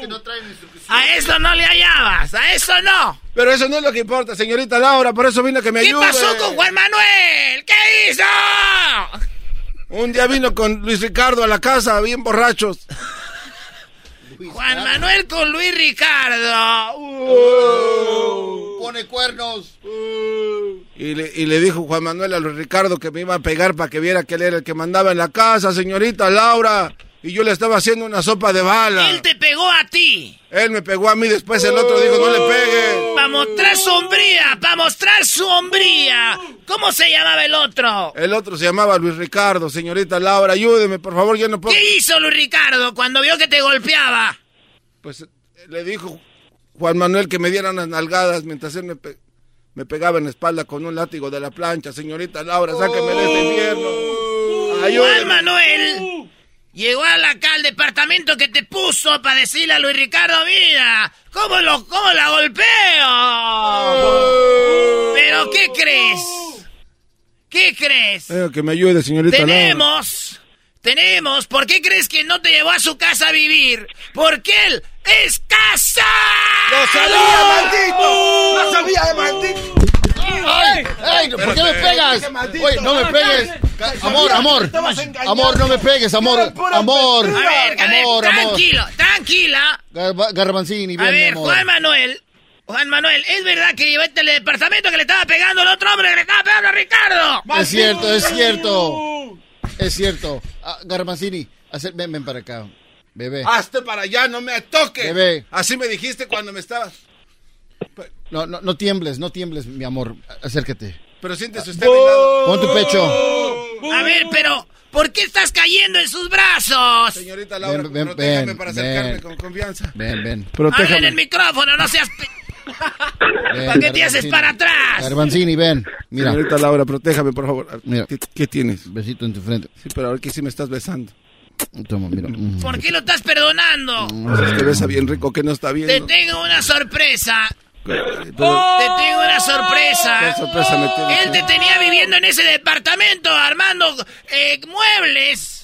que no traen. A eso no le hallabas, a eso no. Pero eso no es lo que importa, señorita Laura, por eso vino que me ¿Qué ayude. pasó con Juan Manuel? ¿Qué hizo? Un día vino con Luis Ricardo a la casa, bien borrachos. Juan Manuel con Luis Ricardo. Pone cuernos. Y le, y le dijo Juan Manuel a Luis Ricardo que me iba a pegar para que viera que él era el que mandaba en la casa, señorita Laura. Y yo le estaba haciendo una sopa de bala. Él te pegó a ti. Él me pegó a mí, después el otro dijo, no le pegue. Para mostrar su hombría, para mostrar su hombría. ¿Cómo se llamaba el otro? El otro se llamaba Luis Ricardo, señorita Laura, ayúdeme, por favor, yo no puedo... ¿Qué hizo Luis Ricardo cuando vio que te golpeaba? Pues le dijo Juan Manuel que me diera unas nalgadas mientras él me, pe- me pegaba en la espalda con un látigo de la plancha. Señorita Laura, sáqueme de este infierno. Juan Ayúdeme. Manuel llegó al acá al departamento que te puso para decirle a Luis Ricardo, mira, ¿cómo, lo, cómo la golpeo? ¿Pero qué crees? ¿Qué crees? Eh, que me ayude, señorita. Tenemos, tenemos, ¿por qué crees que no te llevó a su casa a vivir? Porque él es casa. ¡Lo sabía, maldito! ¡Lo sabía, maldito! ¡Ay! ¡Ay! ¿Por qué me pegas? Oye, no me pegues. Amor, amor. Amor, no me pegues, amor. Amor. A ver, Amor, amor. tranquilo, tranquila. Garba- Garbanzini, A ver. Juan Manuel. Juan Manuel, ¿es verdad que llevaste al departamento que le estaba pegando al otro hombre que le estaba pegando a Ricardo? Es cierto, es cierto. Es cierto. Ah, Garbanzini, ven, ven para acá. Bebé. Hazte para allá, no me toques. Bebé. Así me dijiste cuando me estabas. No, no, no tiembles, no tiembles, mi amor. Acércate. Pero siéntese usted a mi lado. Pon tu pecho. A ver, pero, ¿por qué estás cayendo en sus brazos? Señorita Laura, Ven, ven, protéjame ven, para acercarme ven. con confianza. Ven, ven. Habla en el micrófono, no seas... pe- Ven, ¿Para qué te haces para atrás? Garbanzini, ven. Mira. Señorita Laura, protéjame, por favor. Mira. ¿Qué, qué tienes? Besito en tu frente. Sí, pero ahora que sí me estás besando. Toma, mira. ¿Por qué lo estás perdonando? Pues es que besa bien rico, que no está bien. Te tengo una sorpresa. Pero- Te tengo una sorpresa. ¿Qué sorpresa me tienes? Él te tenía viviendo en ese departamento armando eh, muebles.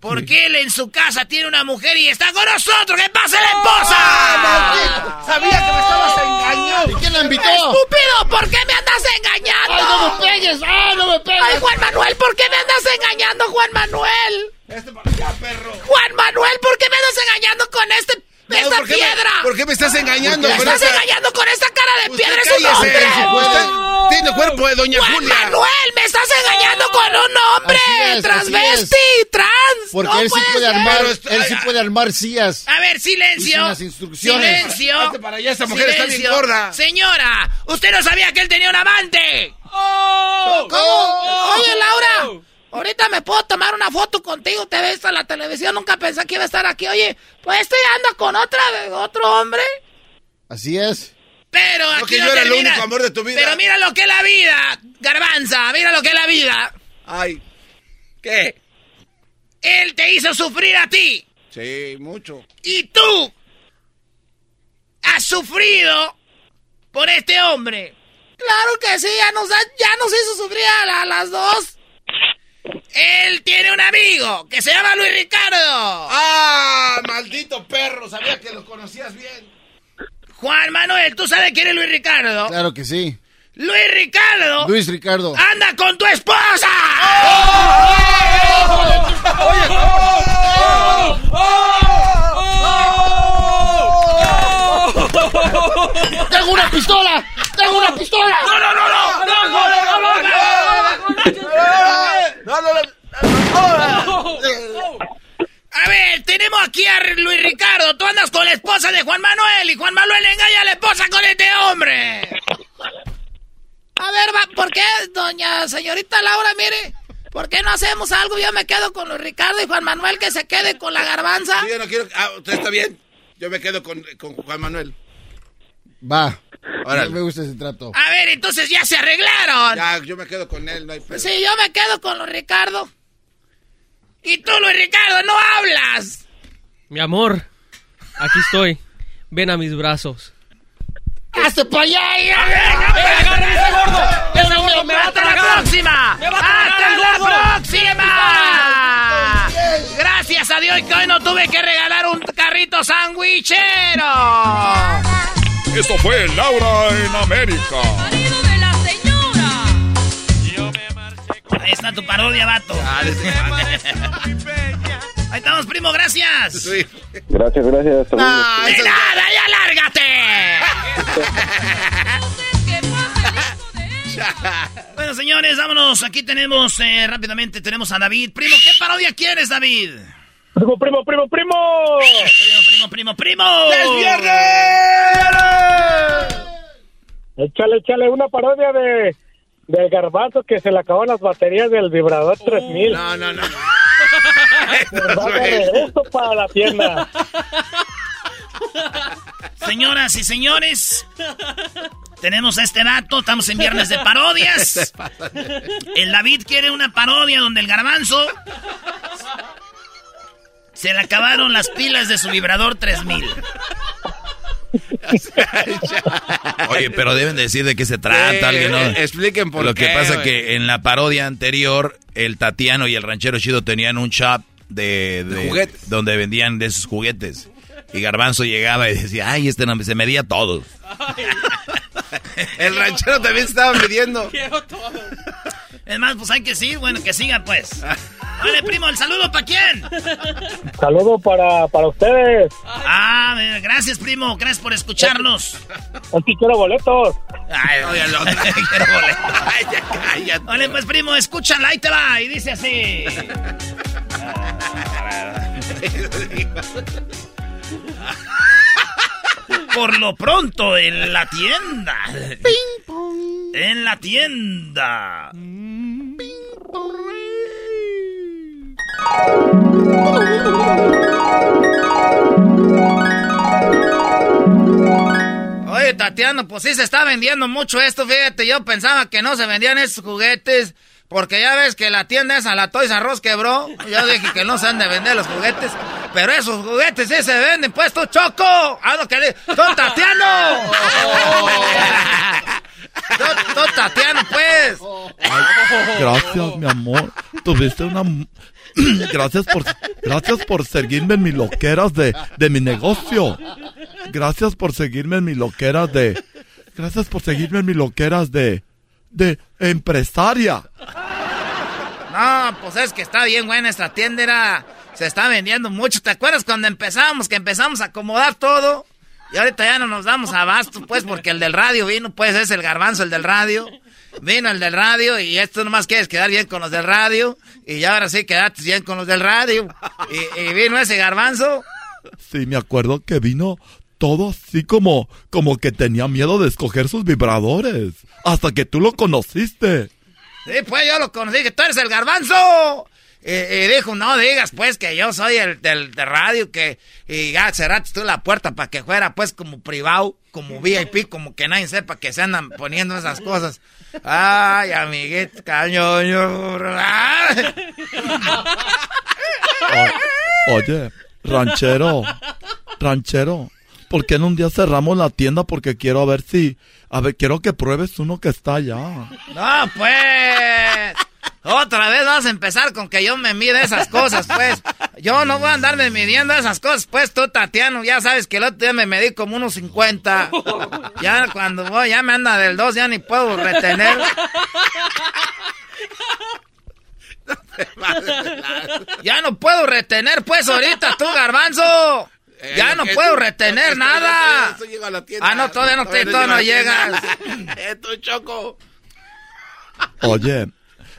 Porque él en su casa tiene una mujer y está con nosotros. ¡Que pase la esposa! Sabía que me estabas engañando. ¿Y quién la invitó? ¡Estúpido! ¿Por qué me andas engañando? ¡Ay, no me pegues! ¡Ah, no me pegues! ¡Ay, Juan Manuel! ¿Por qué me andas engañando, Juan Manuel? Este para allá, perro. Juan Manuel, ¿por qué me andas engañando con este, Esta ¿por qué me- piedra? ¿Por qué me estás engañando? Me estás engañando con esta cara de Usted piedra, es un hombre. tiene cuerpo de Doña Juan Julia. Manuel, me estás engañando con un hombre es, transvesti, trans. Porque no él sí puede armar, él sí ay, puede armar sillas. A ver, silencio. sin las instrucciones. Silencio. Para allá, esta mujer está bien gorda. Señora, usted no sabía que él tenía un amante. ¿Cómo? Oye, Laura, ahorita me puedo tomar una foto contigo. Te ves en la televisión. Nunca pensé que iba a estar aquí. Oye, pues este anda con otra, otro hombre. Así es. Pero No, aquí que no yo era el único amor de tu vida. Pero mira lo que es la vida, Garbanza. Mira lo que es la vida. Ay, ¿qué? Él te hizo sufrir a ti. Sí, mucho. Y tú has sufrido por este hombre. Claro que sí, ya nos, ha- ya nos hizo sufrir a, la- a las dos. Él tiene un amigo que se llama Luis Ricardo. ¡Ah, maldito perro! Sabía que lo conocías bien. Juan Manuel, ¿tú sabes quién es Luis Ricardo? Claro que sí. Luis Ricardo Luis Ricardo. anda con tu esposa. ¡Tengo una pistola! ¡Tengo una pistola! No, no, no, no, no, no, no, no, no. A ver, tenemos aquí a Luis Ricardo. Tú andas con la esposa de Juan Manuel y Juan Manuel engaña a la esposa con este hombre. A ver, va, ¿por qué, doña señorita Laura, mire? ¿Por qué no hacemos algo? Yo me quedo con Luis Ricardo y Juan Manuel que se quede con la garbanza. Sí, yo no quiero... Ah, usted está bien. Yo me quedo con, con Juan Manuel. Va. No me gusta ese trato. A ver, entonces ya se arreglaron. Ya, yo me quedo con él, no hay pedo. Sí, yo me quedo con Luis Ricardo. Y tú, Luis Ricardo, no hablas. Mi amor, aquí estoy. Ven a mis brazos. ¡Hazte para allá! ¡Agárrame ese gordo! ¡Ese gordo me va a ¡Hasta la próxima! ¡Me va a tragar ¡Hasta la próxima! Gracias a Dios que hoy no tuve que regalar un carrito sandwichero. Esto fue Laura en América. Ahí está tu parodia, vato. Ahí estamos, primo, gracias. Gracias, gracias. hasta luego. ¡De nada, ya lárgate! bueno, señores, vámonos. Aquí tenemos eh, rápidamente, tenemos a David. Primo, ¿qué parodia quieres, David? Primo, primo, primo, primo. Primo, primo, primo, primo. ¡Es viernes! Échale, échale una parodia de del garbanzo que se le acaban las baterías del vibrador 3000. No, no, no. Esto para la tienda. Señoras y señores, tenemos a este dato, estamos en viernes de parodias. El David quiere una parodia donde el garbanzo se le acabaron las pilas de su vibrador 3000. Oye, pero deben decir de qué se trata, alguien, ¿no? Expliquen por Lo qué. que pasa güey. que en la parodia anterior, el Tatiano y el ranchero chido tenían un shop de, De juguetes. donde vendían de esos juguetes. Y Garbanzo llegaba y decía, ay, este no se medía todo. El ranchero también se estaba midiendo. Es más, pues hay que seguir, bueno, que siga pues. Vale, primo, el saludo para quién. Saludo para, para ustedes. Ah, gracias, primo, gracias por escucharnos. Aquí quiero boletos. Ay, oye, el otro, quiero boleto. Ay, ya cállate. Vale, pues primo, escúchala, ahí te va, y dice así. Por lo pronto, en la tienda. En la tienda. Oye, Tatiano, pues sí se está vendiendo mucho esto, fíjate, yo pensaba que no se vendían esos juguetes, porque ya ves que la tienda esa, la Toys Us quebró, yo dije que no se han de vender los juguetes, pero esos juguetes sí se venden, pues tú, Choco, ah, no, que tú, Tatiano, tú, tú, Tatiano, pues. Gracias, mi amor. Tuviste una... Gracias por, gracias por seguirme en mis loqueras de, de mi negocio. Gracias por seguirme en mis loqueras de... Gracias por seguirme en mis loqueras de... De empresaria. No, pues es que está bien buena esta tienda, era- se está vendiendo mucho. ¿Te acuerdas cuando empezamos, que empezamos a acomodar todo? Y ahorita ya no nos damos abasto, pues, porque el del radio vino, pues es el garbanzo, el del radio. Vino el del radio y esto nomás quieres quedar bien con los del radio. Y ya ahora sí quedaste bien con los del radio. Y, y vino ese garbanzo. Sí, me acuerdo que vino todo así como... Como que tenía miedo de escoger sus vibradores. Hasta que tú lo conociste. Sí, pues yo lo conocí, que tú eres el garbanzo. Y, y dijo, no digas pues que yo soy el del de radio, que y ya cerraste tú la puerta para que fuera pues como privado, como VIP, como que nadie sepa que se andan poniendo esas cosas. Ay, amiguito. Ay. O- oye, ranchero, ranchero, ¿por qué en un día cerramos la tienda? Porque quiero a ver si, a ver, quiero que pruebes uno que está allá. No, pues. Otra vez vas a empezar con que yo me mide esas cosas, pues. Yo no voy a andarme midiendo esas cosas, pues tú, Tatiano, ya sabes que el otro día me medí como unos 50. Ya cuando voy, ya me anda del 2, ya ni puedo retener. Ya no puedo retener, pues, ahorita tú, garbanzo. Ya Eh, no lo que puedo tú- retener nada. esto llega a la tienda. Ah, no, todavía no, te, todavía no llegas. Eh, tú, Choco. Oye,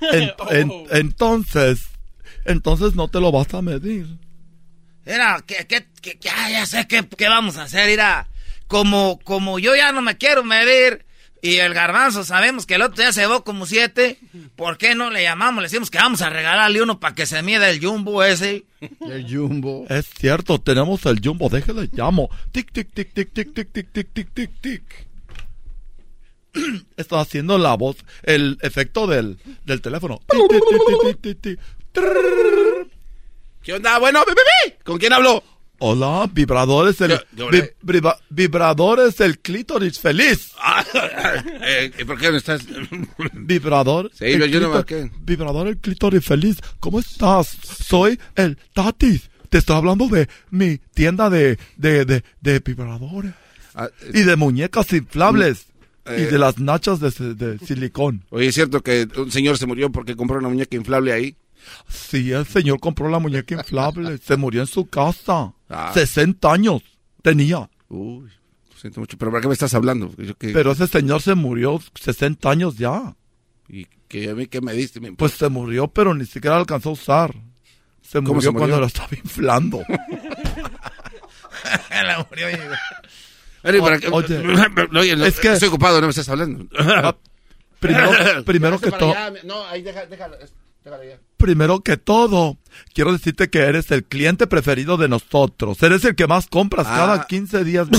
en- en- entonces, entonces no te lo vas a medir. Mira, que, que, que- ya, ya sé qué, qué vamos a hacer, mira. Como, como yo ya no me quiero medir y el garbanzo sabemos que el otro día se llevó como siete, ¿por qué no le llamamos? Le decimos que vamos a regalarle uno para que se mida el jumbo ese. El jumbo. Es cierto, tenemos el jumbo, déjale llamo. Tic, tic, tic, tic, tic, tic, tic, tic, tic, tic, tic. Está haciendo la voz, el efecto del, del teléfono. ¿Qué onda? Bueno. ¿con quién hablo? Hola, vibradores, el, yo vi- le- briba- vibradores, el clítoris feliz. Eh, ¿y ¿Por qué no estás? Vibrador. Sí, yo- yo no marqué. Vibrador, el clítoris feliz. ¿Cómo estás? Soy el Tatis. Te estoy hablando de mi tienda de, de, de, de vibradores. y de muñecas inflables. Ah, eh, y de las nachas de, de silicón. Oye, ¿es cierto que un señor se murió porque compró una muñeca inflable ahí? Sí, el señor compró la muñeca inflable. se murió en su casa. Ah. 60 años tenía. Uy, lo siento mucho. ¿Pero para qué me estás hablando? Yo que- Pero ese señor se murió 60 años ya. ¿Y que a mí qué me diste? Me Pues se murió, pero ni siquiera alcanzó a usar. Se ¿Cómo murió, se murió? cuando lo estaba inflando. La murió, Oye, para que- Oye, Oye, no, es que- estoy ocupado, no me estás hablando. primero, primero que todo, No, ahí déjalo, déjalo ya. Primero que todo, quiero decirte que eres el cliente preferido de nosotros. Eres el que más compras Ah. cada 15 días.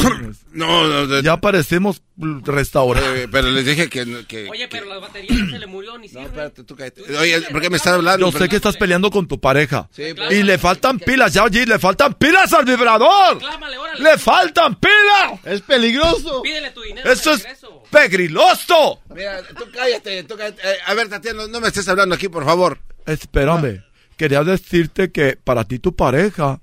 No, no, no. Ya parecemos restaurante. Eh, pero les dije que... que Oye, pero la batería no se le murió ni no, sirve. espérate, tú cállate. Oye, ¿por qué me estás hablando? Yo sé que estás peleando con tu pareja. Sí, pero- Y le faltan pilas, ya allí, le faltan pilas al vibrador. Clámale, órale. ¡Le faltan pilas! Es peligroso. Pídele tu dinero. ¡Eso es pegriloso! Mira, tú cállate, tú cállate. Eh, a ver, Tatiana, no, no me estés hablando aquí, por favor. Espérame, quería decirte que para ti tu pareja,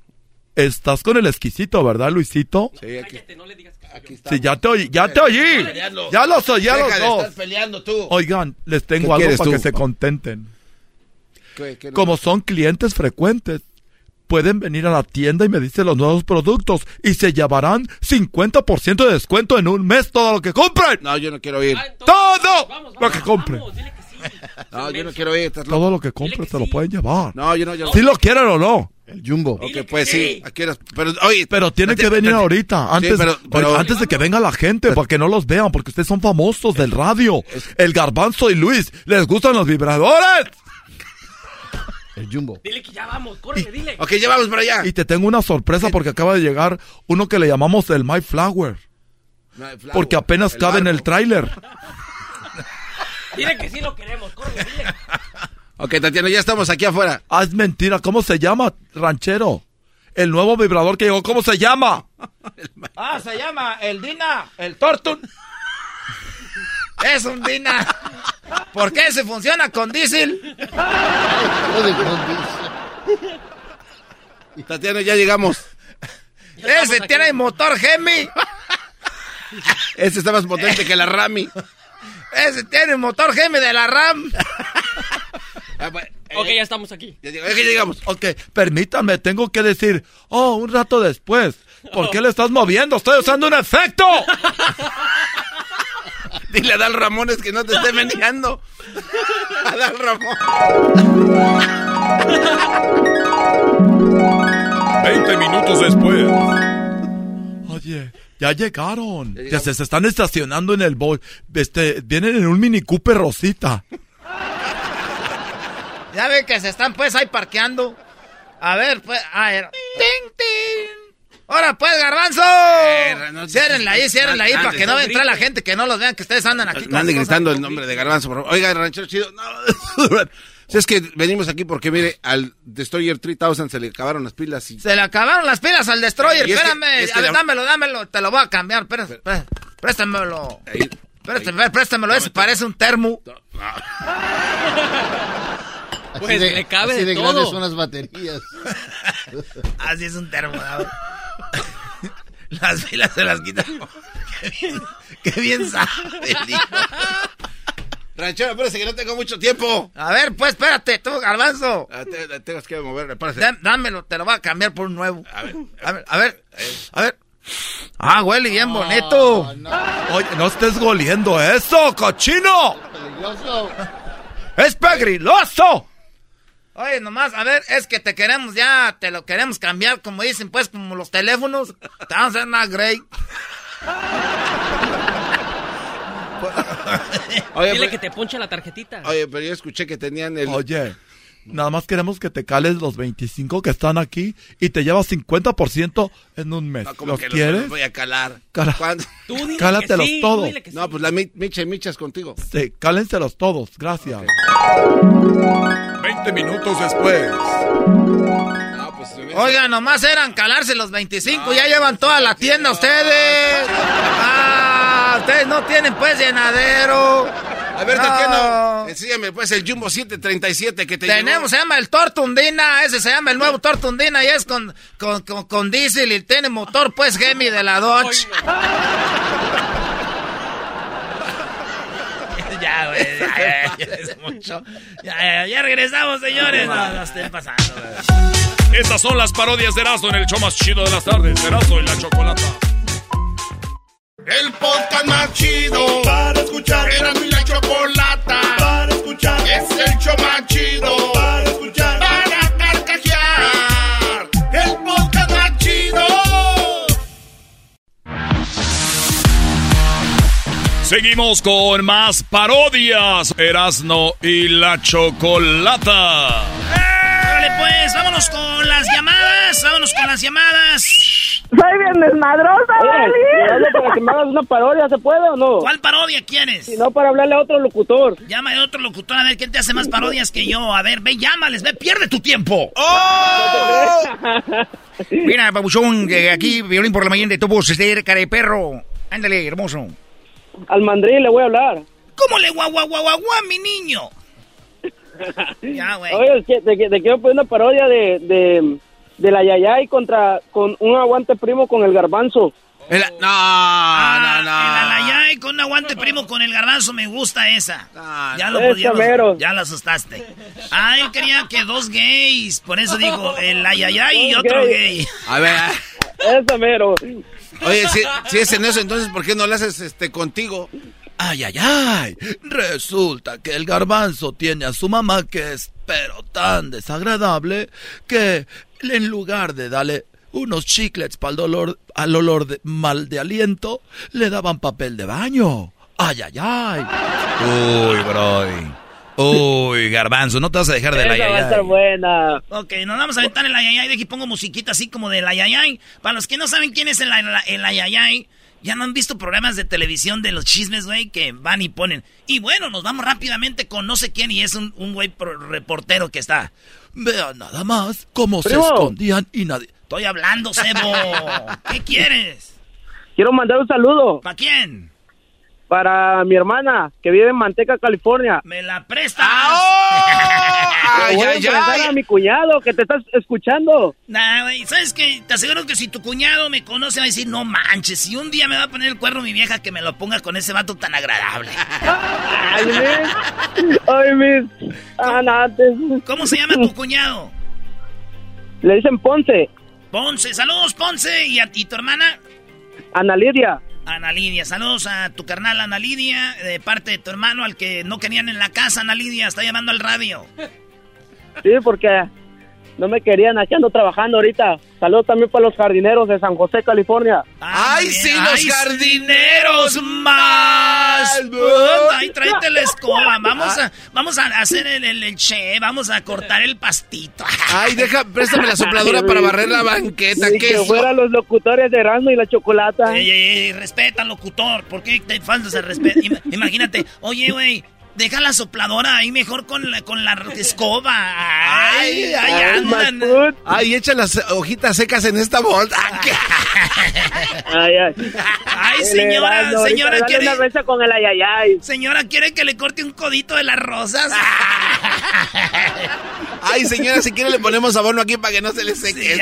estás con el exquisito, ¿verdad, Luisito? Sí, aquí, Cállate, no le digas que aquí está. Sí, ya te oí, ya te oí. Ya los oí, ya Deja los de dos. estar peleando tú. Oigan, les ¿Qué tengo algo para tú? que se contenten. ¿Qué- qué- Como son clientes frecuentes, pueden venir a la tienda y me dicen los nuevos productos y se llevarán 50% de descuento en un mes todo lo que compren. No, yo no quiero ir. Ah, entonces, Todo vamos, lo que compren. vamos, dile que sí. No, yo no quiero ir. Todo lo que compren se lo pueden llevar. No, yo no, yo. Si lo quieren o no. El jumbo. Ok, pues sí. Aquí pero, oye, Pero tienen que venir ahorita, antes, Sí, pero, antes de que venga la gente, para que no los vean, porque ustedes son famosos del radio. El Garbanzo y Luis, ¿les gustan los vibradores? El jumbo. Dile que ya vamos, córrele, dile. Ok, ya vamos para allá. Y te tengo una sorpresa porque acaba de llegar uno que le llamamos el My Flower, porque apenas cabe en el tráiler. Dile que sí lo queremos, córrele, dile. Ok, Tatiana, ya estamos aquí afuera. Ah, es mentira, ¿cómo se llama, ranchero? El nuevo vibrador que llegó, ¿cómo se llama? Ah, se llama el Dina, el Tortun. Es un Dina. ¿Por qué se funciona con diésel? Tatiana, ya llegamos. Ese tiene motor Gemi. Este está más potente que la Rami. Ese tiene motor Gemi de la RAM. Ah, eh, Ok, ya estamos aquí. ya llegamos. Ok, permítanme, tengo que decir, oh, un rato después. ¿Por qué le estás moviendo? Estoy usando un efecto. Dile a Dal Ramones que no te esté meneando. A Dal Ramón. 20 minutos después. Oye, ya llegaron. Ya se, se están estacionando en el boy. Este, vienen en un Mini Cooper Rosita. Ya ven que se están pues ahí parqueando. A ver, pues, a ver. ¡Ting, ting! ¡Ahora pues, garbanzo! no- ciérrenla ahí, ciérrenla ahí, para que no entrar la gente, que no los vean, que ustedes andan aquí. con No anden gritando el nombre de Garbanzo, por favor. Oiga, ranchero chido. No. Si es que venimos aquí porque, mire, al Destroyer 3000 se le acabaron las pilas y... Se le acabaron las pilas al Destroyer, Y es que- espérame. es que a ver, la- dámelo, dámelo, te lo voy a cambiar. Espérate, espérate, préstamelo. Ahí. Préstamelo, préstamelo, ese parece un termo. Pues le cabe así de de todo. grandes son las baterías. Así es un termo. ¿no? Las pilas se las quitan. Qué bien, qué bien sabe. Ranchero, espérese que no tengo mucho tiempo. A ver, pues espérate, tú, garbanzo. Ah, te- te- Tengo que mover, espérese. Dá- Dámelo, te lo voy a cambiar por un nuevo. A ver, A ver, a ver, a ver. Ah, huele bien bonito. Oye, no estés goliendo eso, cochino. Peligroso. Es pegriloso. Oye, nomás, a ver, es que te queremos ya, te lo queremos cambiar, como dicen, pues, como los teléfonos. Te vamos a hacer una Grey. Oye, Dile pero, que te ponche la tarjetita. oye, pero yo escuché que tenían el... Oye, nada más queremos que te cales los 25 que están aquí y te llevas 50% en un mes. No, como ¿Los que los- quieres? los voy a calar. Cala- ¿Cuándo? Tú dile Cálatelos que sí, tú todos. dile que sí. No, pues la mi- micha y michas contigo. Sí, cálenselos todos. Gracias. 20 minutos después. No, pues... Oiga, nomás eran calarse los 25, ya llevan toda la tienda ustedes. Ah, ustedes no tienen pues llenadero. A ver, No. Tatiana, enséñame pues el Jumbo 737 que te Tenemos, se llama el Tortundina, ese se llama el nuevo Tortundina y es con, con, con, con diésel y tiene motor pues Gemi de la Dodge. ya, güey, ya, ya, ya es mucho. Ya, ya, ya regresamos, señores. No, no estén pasando, güey. Estas son las parodias de Erazo en el show más chido de las tardes. Erazo y la chocolata. El podcast más chido para escuchar. Era mi la chocolata para escuchar. Es el show más chido para escuchar. Para carcajear. El podcast más chido. Seguimos con más parodias. Erasno y la chocolata. ¡Eh! Vale, pues vámonos con las llamadas. Vámonos con las llamadas. Soy bien desmadrosa, Oye, para que me hagas una parodia, ¿se puede o no? ¿Cuál parodia quieres? Si no, para hablarle a otro locutor. Llama a otro locutor a ver quién te hace más parodias que yo. A ver, ve, llámales, ve, pierde tu tiempo. ¡Oh! Mira, pabuchón, que aquí, violín por la mañana de tubos, este cara de perro. Ándale, hermoso. Al mandril le voy a hablar. ¿Cómo le guau, guau, guau, guau, guau, mi niño? ya, güey. Oye, es que te, te quiero poner una parodia de, de, de la Yayay contra, con un aguante primo con el garbanzo. no, Ah, no, no. El alayay con un aguante primo con el garbanzo, me gusta esa. ya lo Esa ya lo- mero. ya lo asustaste. Ah, él quería que dos gays, por eso dijo el ayayay y otro gay. A ver. Esa mero. Oye, si, si es en eso, entonces, ¿por qué no lo haces este, contigo? Ay, ay, ay. Resulta que el garbanzo tiene a su mamá que es pero tan desagradable que en lugar de darle unos chiclets para el dolor, al olor de, mal de aliento, le daban papel de baño. Ay, ay, ay. Uy, brody. Uy, garbanzo, no te vas a dejar de la Esa va a estar buena. Ok, nos vamos a aventar el ayayay. De aquí pongo musiquita así como del ayayay. Para los que no saben quién es el, ay- el ayayay, ya no han visto programas de televisión de los chismes, güey, que van y ponen. Y bueno, nos vamos rápidamente con no sé quién y es un, un güey reportero que está. Vean nada más cómo se escondían y nadie. Estoy hablando, Sebo. ¿Qué quieres? Quiero mandar un saludo ¿Para quién? Para mi hermana que vive en Manteca, California. ¿Me la prestas? Le voy a ay, presentar ay. a mi cuñado que te estás escuchando. Nah, güey, ¿sabes qué? Te aseguro que si tu cuñado me conoce va a decir, no manches, si un día me va a poner el cuerno mi vieja que me lo ponga con ese vato tan agradable. Ay, mis. Ay, mis. Anantes. ¿Cómo se llama tu cuñado? Le dicen Ponce, Ponce, saludos Ponce y a ti, tu hermana. Ana Lidia. Ana Lidia, saludos a tu carnal Ana Lidia, de parte de tu hermano al que no querían en la casa, Ana Lidia, está llamando al radio. Sí, porque no me querían, aquí ando trabajando ahorita. Saludos también para los jardineros de San José, California. ¡Ay, sí, los ¡Ay, jardineros más! ¡Ay, tráete la escoba! Vamos a, vamos a hacer el, el, el che, vamos a cortar el pastito. Ay, deja, préstame la sopladora para barrer la banqueta. Ni ¿Qué que fueran los locutores de Erasmo y la Chocolata. Ey, ey, ey, respeta al locutor. ¿Por qué te faltas el respeto? Ima- Imagínate, oye, güey, deja la sopladora ahí mejor con la, con la escoba. Ay, ay, Ay, andan. Ay, echa las hojitas secas en esta bolsa. Ay, ay. Ay, señora, ahorita señora, quiere, una mesa con el ayayay. señora, ¿quiere que le corte un codito de las rosas? Ay, señora, si quiere le ponemos abono aquí para que no se le seque.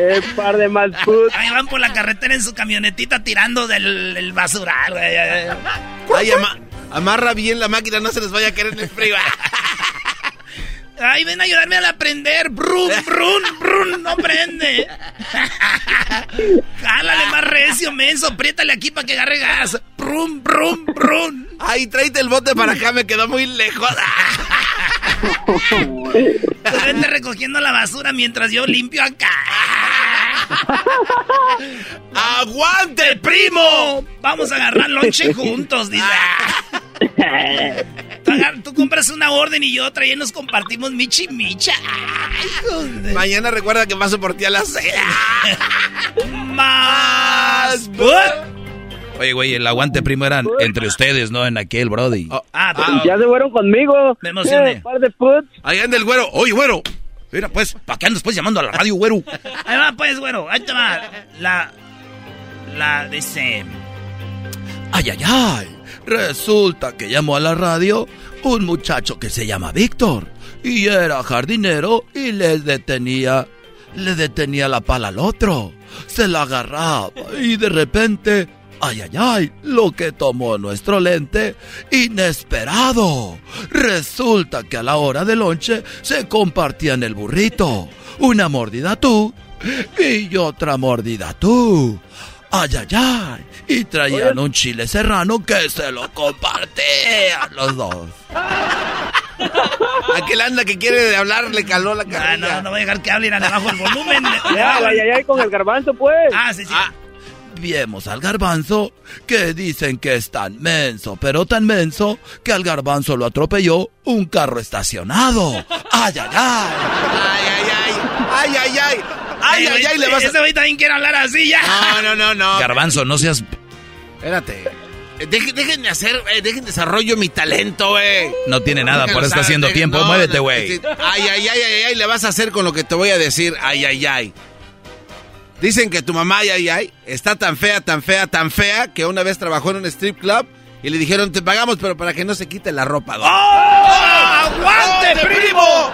Eh, par de Masud. Ahí van por la carretera en su camionetita tirando del, del basural, güey. Ay, ama- amarra bien la máquina, no se les vaya a caer en el frío. Ay, ven a ayudarme a aprender. Brun, brun, brun, no prende. Jálale más recio, menso. Apriétale aquí para que agarre gas. Brum, brum, brum. Ay, tráete el bote para acá, me quedó muy lejos. Vete recogiendo la basura mientras yo limpio acá. ¡Aguante, primo! Vamos a agarrar lonche juntos, dice. Tú, compras una orden y yo otra y nos compartimos michi micha. Ay. Mañana recuerda que paso por ti a las seis. Más. Oye, güey, el aguante primo eran entre ustedes, ¿no? En aquel, Brody. Ah, pero- Ya se fueron conmigo. Me emocioné. Eh, par de puts. Ahí anda el güero. Oye, güero. Mira, pues, ¿para qué andas pues llamando a la radio, güero? Ahí va, pues, güero. Ahí te va. La. La. Dice. Ay, ay, ay. Resulta que llamó a la radio un muchacho que se llama Víctor. Y era jardinero y le detenía. Le detenía la pala al otro. Se la agarraba y de repente. Ay, ay, ay, lo que tomó nuestro lente, inesperado. Resulta que a la hora del lonche se compartían el burrito. Una mordida tú y otra mordida tú. Ay, ay, ay. Y traían un chile serrano que se lo compartían los dos. Aquel anda que quiere hablar le caló la Ah, carrilla. no, no voy a dejar que hablen abajo el volumen. Ya, el ayayay con el garbanzo, pues. Ah, sí, sí. Vemos al garbanzo que dicen que es tan menso, pero tan menso que al garbanzo lo atropelló un carro estacionado. ¡Ay, ay, ay! ¡Ay, ay, ay! ¡Ay, ay, ay! ¡Ay, ay, ay! Le vas a... Ese güey también quiere hablar así ya. No, no, no, no. Garbanzo, no seas... Espérate. Eh, Dejen, déjenme hacer, eh, dejen desarrollo mi talento, güey. No tiene nada, por eso está haciendo tiempo. no, Muévete, no, güey. sí. Ay, ay, ay, ay, ay, le vas a hacer con lo que te voy a decir. Ay, ay, ay. Dicen que tu mamá, ay, ay, ay, está tan fea, tan fea, tan fea, que una vez trabajó en un strip club y le dijeron, te pagamos, pero para que no se quite la ropa. don". ¡Aguante, primo!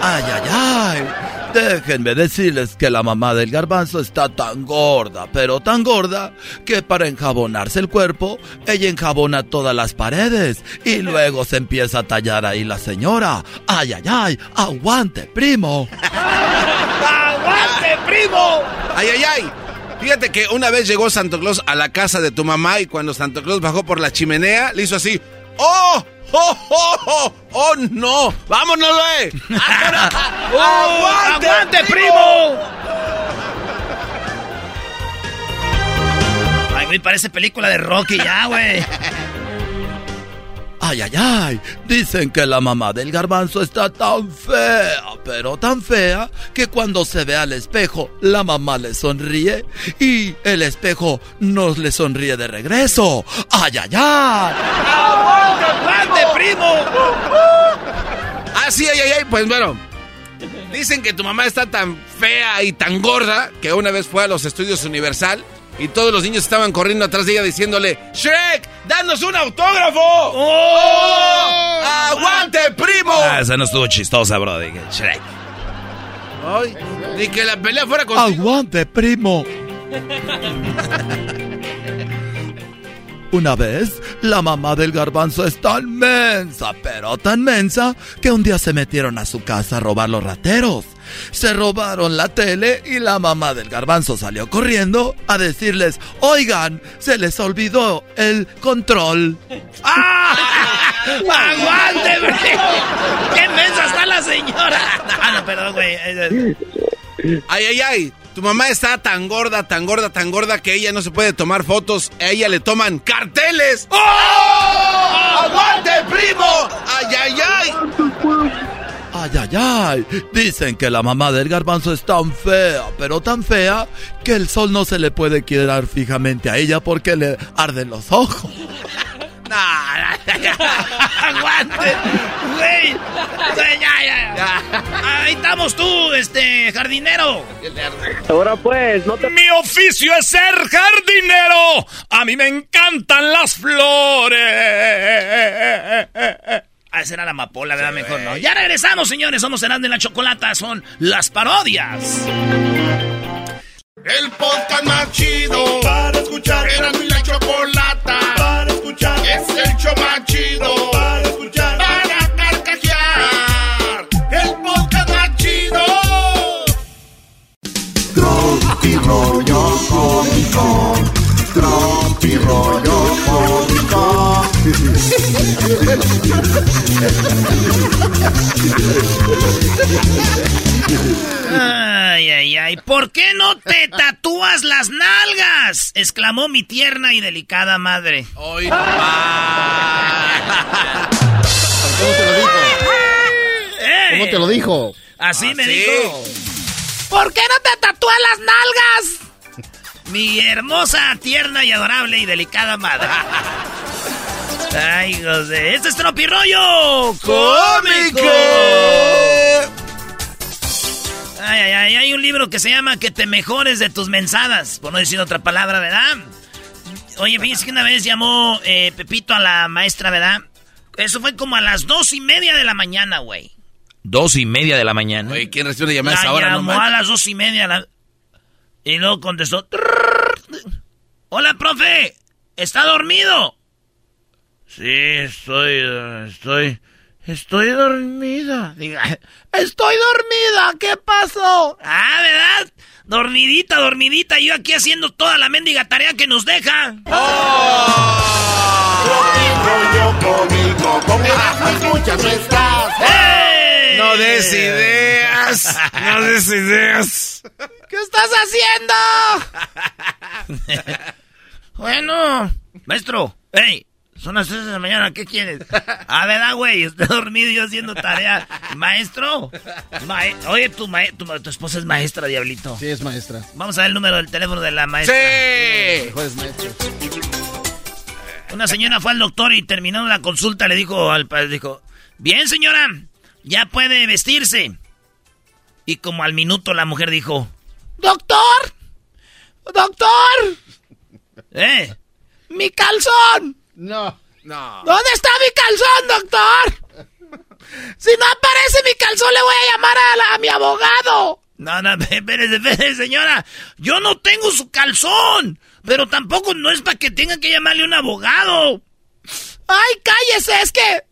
¡Ay, ay, ay! Déjenme decirles que la mamá del garbanzo está tan gorda, pero tan gorda, que para enjabonarse el cuerpo, ella enjabona todas las paredes y luego se empieza a tallar ahí la señora. ¡Ay, ay, ay! ¡Aguante, primo! ¡Aguante, primo! Ay, ay, ay. Fíjate que una vez llegó Santo Claus a la casa de tu mamá y cuando Santo Claus bajó por la chimenea, le hizo así. ¡Oh! ¡Oh, oh, oh! ¡Oh, no! ¡Vámonos, güey! ¡Aguante, ¡Aguante, primo! Ay, güey, parece película de Rocky ya, güey. ¡Ay, ay, ay! Dicen que la mamá del garbanzo está tan fea, pero tan fea, que cuando se ve al espejo, la mamá le sonríe y el espejo no le sonríe de regreso. ¡Ay, ay, ay! ¡Aguante, aguante, primo! Ah, sí, ay, ay, ay. Pues bueno. Dicen que tu mamá está tan fea y tan gorda que una vez fue a los estudios Universal y todos los niños estaban corriendo atrás de ella diciéndole: ¡Shrek! ¡Danos un autógrafo! ¡Oh! ¡Aguante, primo! Ah, esa no estuvo chistosa, bro. Dije, Shrek. Ay, ni que la pelea fuera con. ¡Aguante, primo! Una vez, la mamá del garbanzo es tan mensa, pero tan mensa, que un día se metieron a su casa a robar los rateros. Se robaron la tele y la mamá del garbanzo salió corriendo a decirles, oigan, se les olvidó el control. ¡Aguante, primo! ¡Qué mensa está la señora! Ah, no, perdón, güey. Ay, ay, ay. Tu mamá está tan gorda, tan gorda, tan gorda que ella no se puede tomar fotos. A ella le toman carteles. ¡Oh! ¡Aguante, primo! ¡Ay, ay, ay! Ay, ay, ay. Dicen que la mamá del garbanzo es tan fea, pero tan fea, que el sol no se le puede quedar fijamente a ella porque le arden los ojos. ¡Aguante! ¡Güey! Güey, ya, ya, ya. Ahí estamos tú, este, jardinero. Ahora pues, no te... Mi oficio es ser jardinero. A mí me encantan las flores. Ah, esa era la amapola, ¿verdad? Mejor no. Ya regresamos, señores. Somos Herando en la Chocolata. Son las parodias. El podcast más chido para escuchar. Era mi la chocolata Ay, ay, ay. ¿Por qué no te tatúas las nalgas? exclamó mi tierna y delicada madre. Hoy ¿Cómo te lo dijo? ¿Cómo te lo dijo? Así me Así. dijo. ¿Por qué no te tatúas las nalgas? Mi hermosa, tierna y adorable y delicada madre. Ay, José. Este es Tropirollo Cómico. Ay, ay, ay. Hay un libro que se llama Que te mejores de tus mensadas. Por no decir otra palabra, ¿verdad? Oye, fíjense que una vez llamó eh, Pepito a la maestra, ¿verdad? Eso fue como a las dos y media de la mañana, güey. Dos y media de la mañana. Oye, ¿quién recibe una llamada a La esa hora? No llamó a las dos y media. la- Y luego contestó. Hola, profe. ¿Está dormido? Sí, estoy, estoy, estoy dormida. Diga, estoy dormida. ¿Qué pasó? Ah, ¿verdad? Dormidita, dormidita. Yo aquí haciendo toda la mendiga tarea que nos deja. No des ideas. No des ideas. ¿Qué estás haciendo? bueno, maestro. Hey, son las 3 de la mañana, ¿qué quieres? Ah, ¿verdad, güey? Estoy dormido y yo haciendo tarea. Maestro. mae- Oye, tu, mae- tu, tu esposa es maestra, diablito. Sí, es maestra. Vamos a ver el número del teléfono de la maestra. ¡Sí! Mejores maestros. Una señora fue al doctor y terminando la consulta le dijo al padre, dijo, bien señora, ya puede vestirse. Y como al minuto la mujer dijo, doctor, doctor, eh, mi calzón. No. No. ¿Dónde está mi calzón, doctor? Si no aparece mi calzón, le voy a llamar a, la- a mi abogado. No, no, espérese, espérese, señora. Yo no tengo su calzón. Pero tampoco no es para que tenga que llamarle a un abogado. Ay, cállese, es que...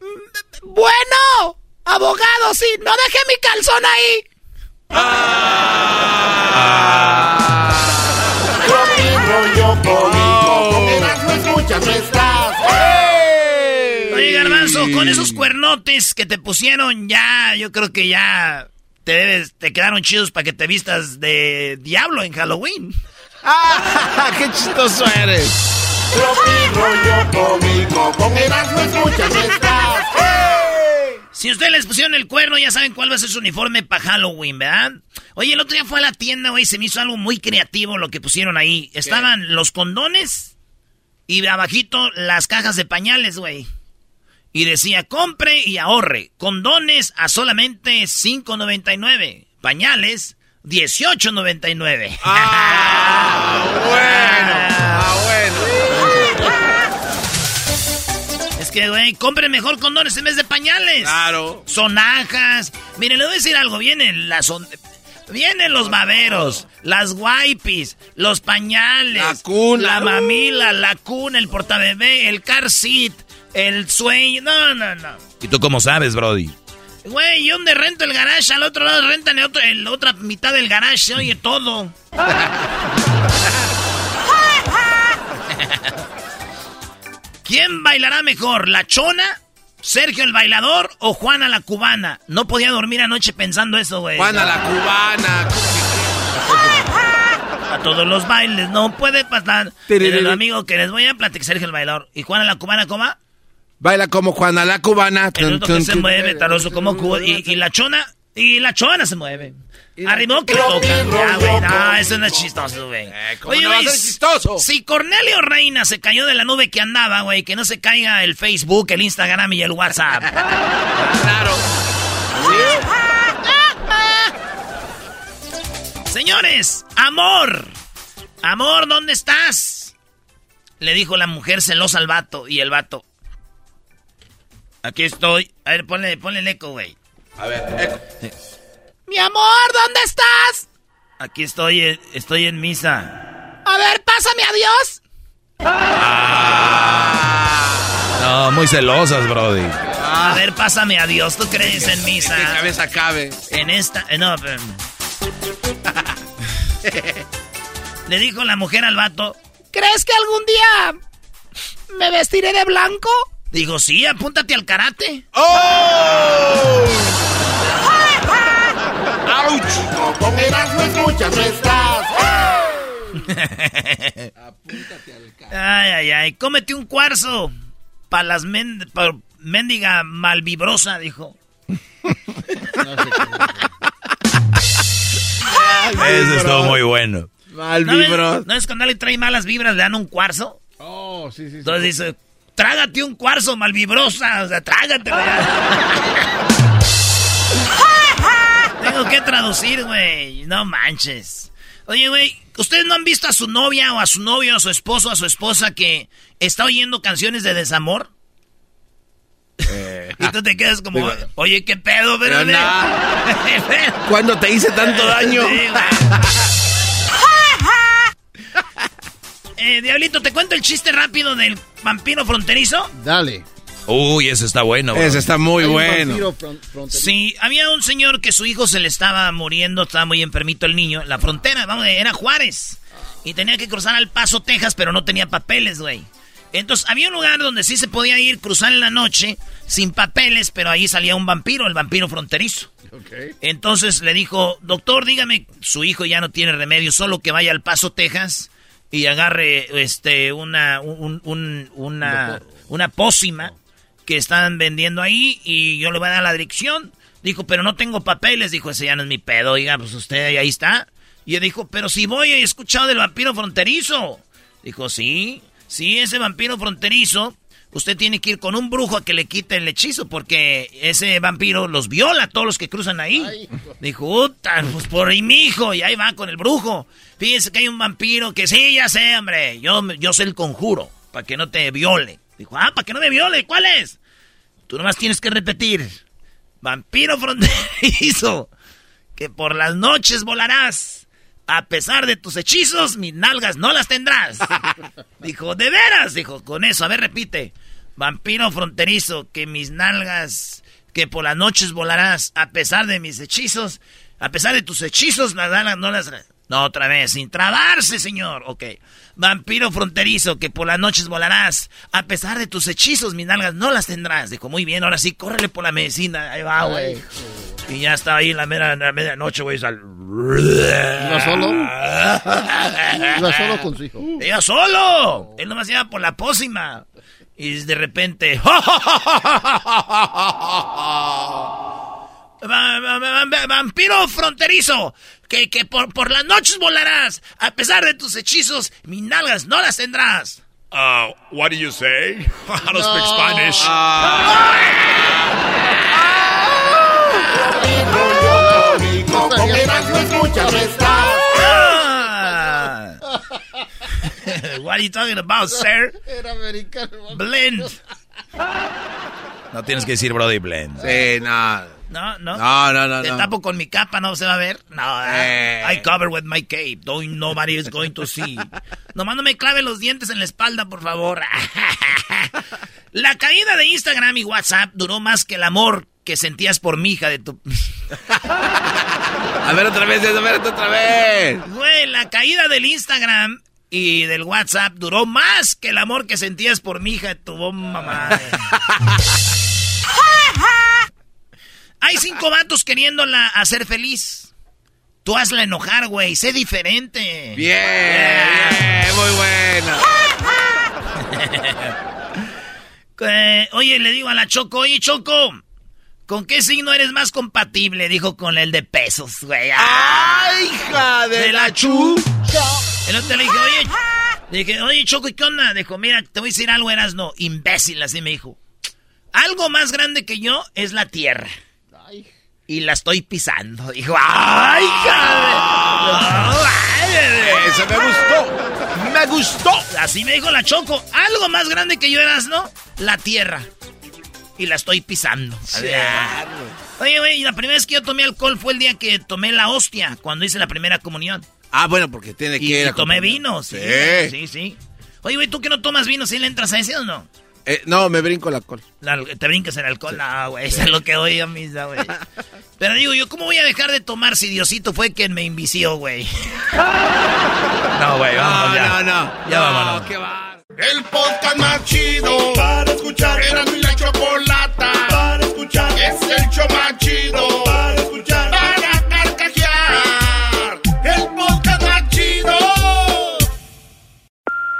mm, Bueno, abogado, sí, no deje mi calzón ahí. rollo cómico. Oye, Garbanzo, con esos cuernotes que te pusieron ya, yo creo que ya te debes, te quedaron chidos para que te vistas de diablo en Halloween. ¡Ah! ¡Qué chistoso eres! Rollo cómico. Con escuchas. Si ustedes les pusieron el cuerno, ya saben cuál va a ser su uniforme para Halloween, ¿verdad? Oye, el otro día fue a la tienda, güey, se me hizo algo muy creativo lo que pusieron ahí. Estaban los condones y abajito las cajas de pañales, güey. Y decía, compre y ahorre. Condones a solamente $5.99. Pañales, $18.99. Ah, bueno. Ah, bueno. Es que, güey, compren mejor condones en vez de pañales. Claro. Sonajas. Miren, le voy a decir algo. Vienen las... son- Vienen los baberos, las wipes, los pañales, La cuna. la mamila, la cuna, el portabebé, el car seat, el sueño. No, no, no. ¿Y tú cómo sabes, Brody? Güey, yo donde rento el garage, al otro lado rentan el otro, el- la otra mitad del garage, se oye todo. ¿Quién bailará mejor, la chona, Sergio el bailador o Juana la cubana? No podía dormir anoche pensando eso, güey. Juana la cubana. A todos los bailes no puede pasar. El amigo que les voy a platicar, Sergio el bailador. ¿Y Juana la cubana cómo? va? Baila como Juana la cubana. El otro que se mueve, taroso como cubo. Y, y la chona, y la chona se mueve. Arriba que le toca. Ya, güey, no, eso no es chistoso, güey. Eh, ¿cómo no va a güey, ser chistoso? Si Cornelio Reina se cayó de la nube que andaba, güey, que no se caiga el Facebook, el Instagram y el WhatsApp. Claro. Señores, amor. Amor, ¿dónde estás? Le dijo la mujer celosa al vato. Y el vato. Aquí estoy. A ver, ponle, ponle el eco, güey. A ver, eco. Mi amor, ¿dónde estás? Aquí estoy, eh, estoy en misa. A ver, pásame a Dios. No, muy celosas, Brody. A ver, pásame a Dios. ¿Tú crees en misa? Que cabeza cabe. En esta. eh, no, pero- Le dijo la mujer al vato. ¿Crees que algún día me vestiré de blanco? Digo, sí, apúntate al karate. ¡Oh! ¡Auch! Con Erasmo escuchas, no estás. Ay, ay, ay. Cómete un cuarzo. Para las men pa mendiga malvibrosa, dijo. Ese estuvo muy bueno. Mal ¿No ves. ¿No es cuando le trae malas vibras, le dan un cuarzo? Oh, sí, sí, sí. Entonces dice, trágate un cuarzo malvibrosa. O sea, trágatelo ya. Tengo que traducir, güey. No manches. Oye, güey, ¿ustedes no han visto a su novia o a su novio, a su esposo, o a su esposa que está oyendo canciones de desamor? y tú te quedas como, digo, oye, ¿qué pedo, pero pero ¿Cuándo te hice tanto daño? Sí, Eh, Diablito, ¿te cuento el chiste rápido del vampiro fronterizo? Dale. Uy, ese está bueno. bro. Ese está muy bueno. vampiro fron- fronterizo. Sí, había un señor que su hijo se le estaba muriendo, estaba muy enfermito el niño, la frontera, vamos, era Juárez. Y tenía que cruzar al Paso, Texas, pero no tenía papeles, güey. Entonces, había un lugar donde sí se podía ir, cruzar en la noche, sin papeles, pero ahí salía un vampiro, el vampiro fronterizo. Entonces le dijo, doctor, dígame, su hijo ya no tiene remedio, solo que vaya al Paso, Texas, y agarre este una un, un- una una pócima que están vendiendo ahí y yo le voy a dar la dirección. Dijo, pero no tengo papeles. Dijo, ese ya no es mi pedo. Oiga, pues usted ahí está. Y él dijo, pero si voy, he escuchado del vampiro fronterizo. Dijo, sí, sí, ese vampiro fronterizo. Usted tiene que ir con un brujo a que le quite el hechizo porque ese vampiro los viola a todos los que cruzan ahí. Dijo, "Uta, pues por ahí mi hijo. Y ahí va con el brujo. Fíjese que hay un vampiro que sí, ya sé, hombre. Yo, yo sé el conjuro para que no te viole. Dijo, ah, para que no me viole. ¿Cuál es? Tú nomás tienes que repetir. Vampiro fronterizo. Que por las noches volarás. A pesar de tus hechizos, mis nalgas no las tendrás. Dijo, ¿de veras? Dijo, con eso, a ver, repite. Vampiro fronterizo, que mis nalgas, que por las noches volarás, a pesar de mis hechizos, a pesar de tus hechizos, las nalgas no las... No, otra vez, sin trabarse, señor. Ok. Vampiro fronterizo, que por las noches volarás, a pesar de tus hechizos, mis nalgas no las tendrás. Dijo, muy bien, ahora sí, córrele por la medicina. Ahí va, güey. Y ya estaba ahí en la, mera- en la medianoche, güey. Sal... ¿Iba solo? Iba solo con su hijo. ¡Iba solo! Él nomás iba por la pócima. Y de repente... Va- va- va- va- Vampiro fronterizo, que, que por, por las noches volarás. A pesar de tus hechizos, mis nalgas no las tendrás. Uh, what do you say? I don't speak Spanish. Estás. Ah. What are you talking about, sir? Era americano. Blend. No tienes que decir Brody Blend. Sí, no. No, no. No, no, no, Te no. tapo con mi capa, no se va a ver. No, Eh. I cover with my cape. Don't, nobody is going to see. Nomás no me clave los dientes en la espalda, por favor. La caída de Instagram y WhatsApp duró más que el amor que sentías por mi hija de tu... A ver otra vez, a ver otra vez. Güey, la caída del Instagram y del WhatsApp duró más que el amor que sentías por mi hija de tu bomba madre. Hay cinco vatos queriéndola hacer feliz. Tú hazla enojar, güey. Sé diferente. Bien, muy bueno. Eh, oye, le digo a la Choco, oye, Choco, ¿con qué signo eres más compatible? Dijo con el de pesos, güey. ¡Ay, hija de, la chu! El otro le dije, oye, le dije, oye, Choco, ¿y qué onda? Dijo, mira, te voy a decir algo, eras no, imbécil, así me dijo. Algo más grande que yo es la tierra. Y la estoy pisando. Dijo, ¡ay, hija Eso me gustó. Me gustó. Así me dijo la Choco. Algo más grande que yo eras, ¿no? La tierra. Y la estoy pisando. Oye, güey, la primera vez que yo tomé alcohol fue el día que tomé la hostia, cuando hice la primera comunión. Ah, bueno, porque tiene que Y, ir a tomé vino, sí. Sí. Sí, sí. Oye, güey, ¿tú que no tomas vino, sí le entras a ese o no? Eh, no, me brinco el alcohol. La- te brincas el alcohol. No, güey, eso es lo que doy a misa, güey. Pero digo, yo, ¿cómo voy a dejar de tomar si Diosito fue quien me invició, güey? No, güey, vámonos ya. No, no. Ya no, vámonos. qué va. El podcast más chido para escuchar. Era mi la chocolata para escuchar. Es el show más chido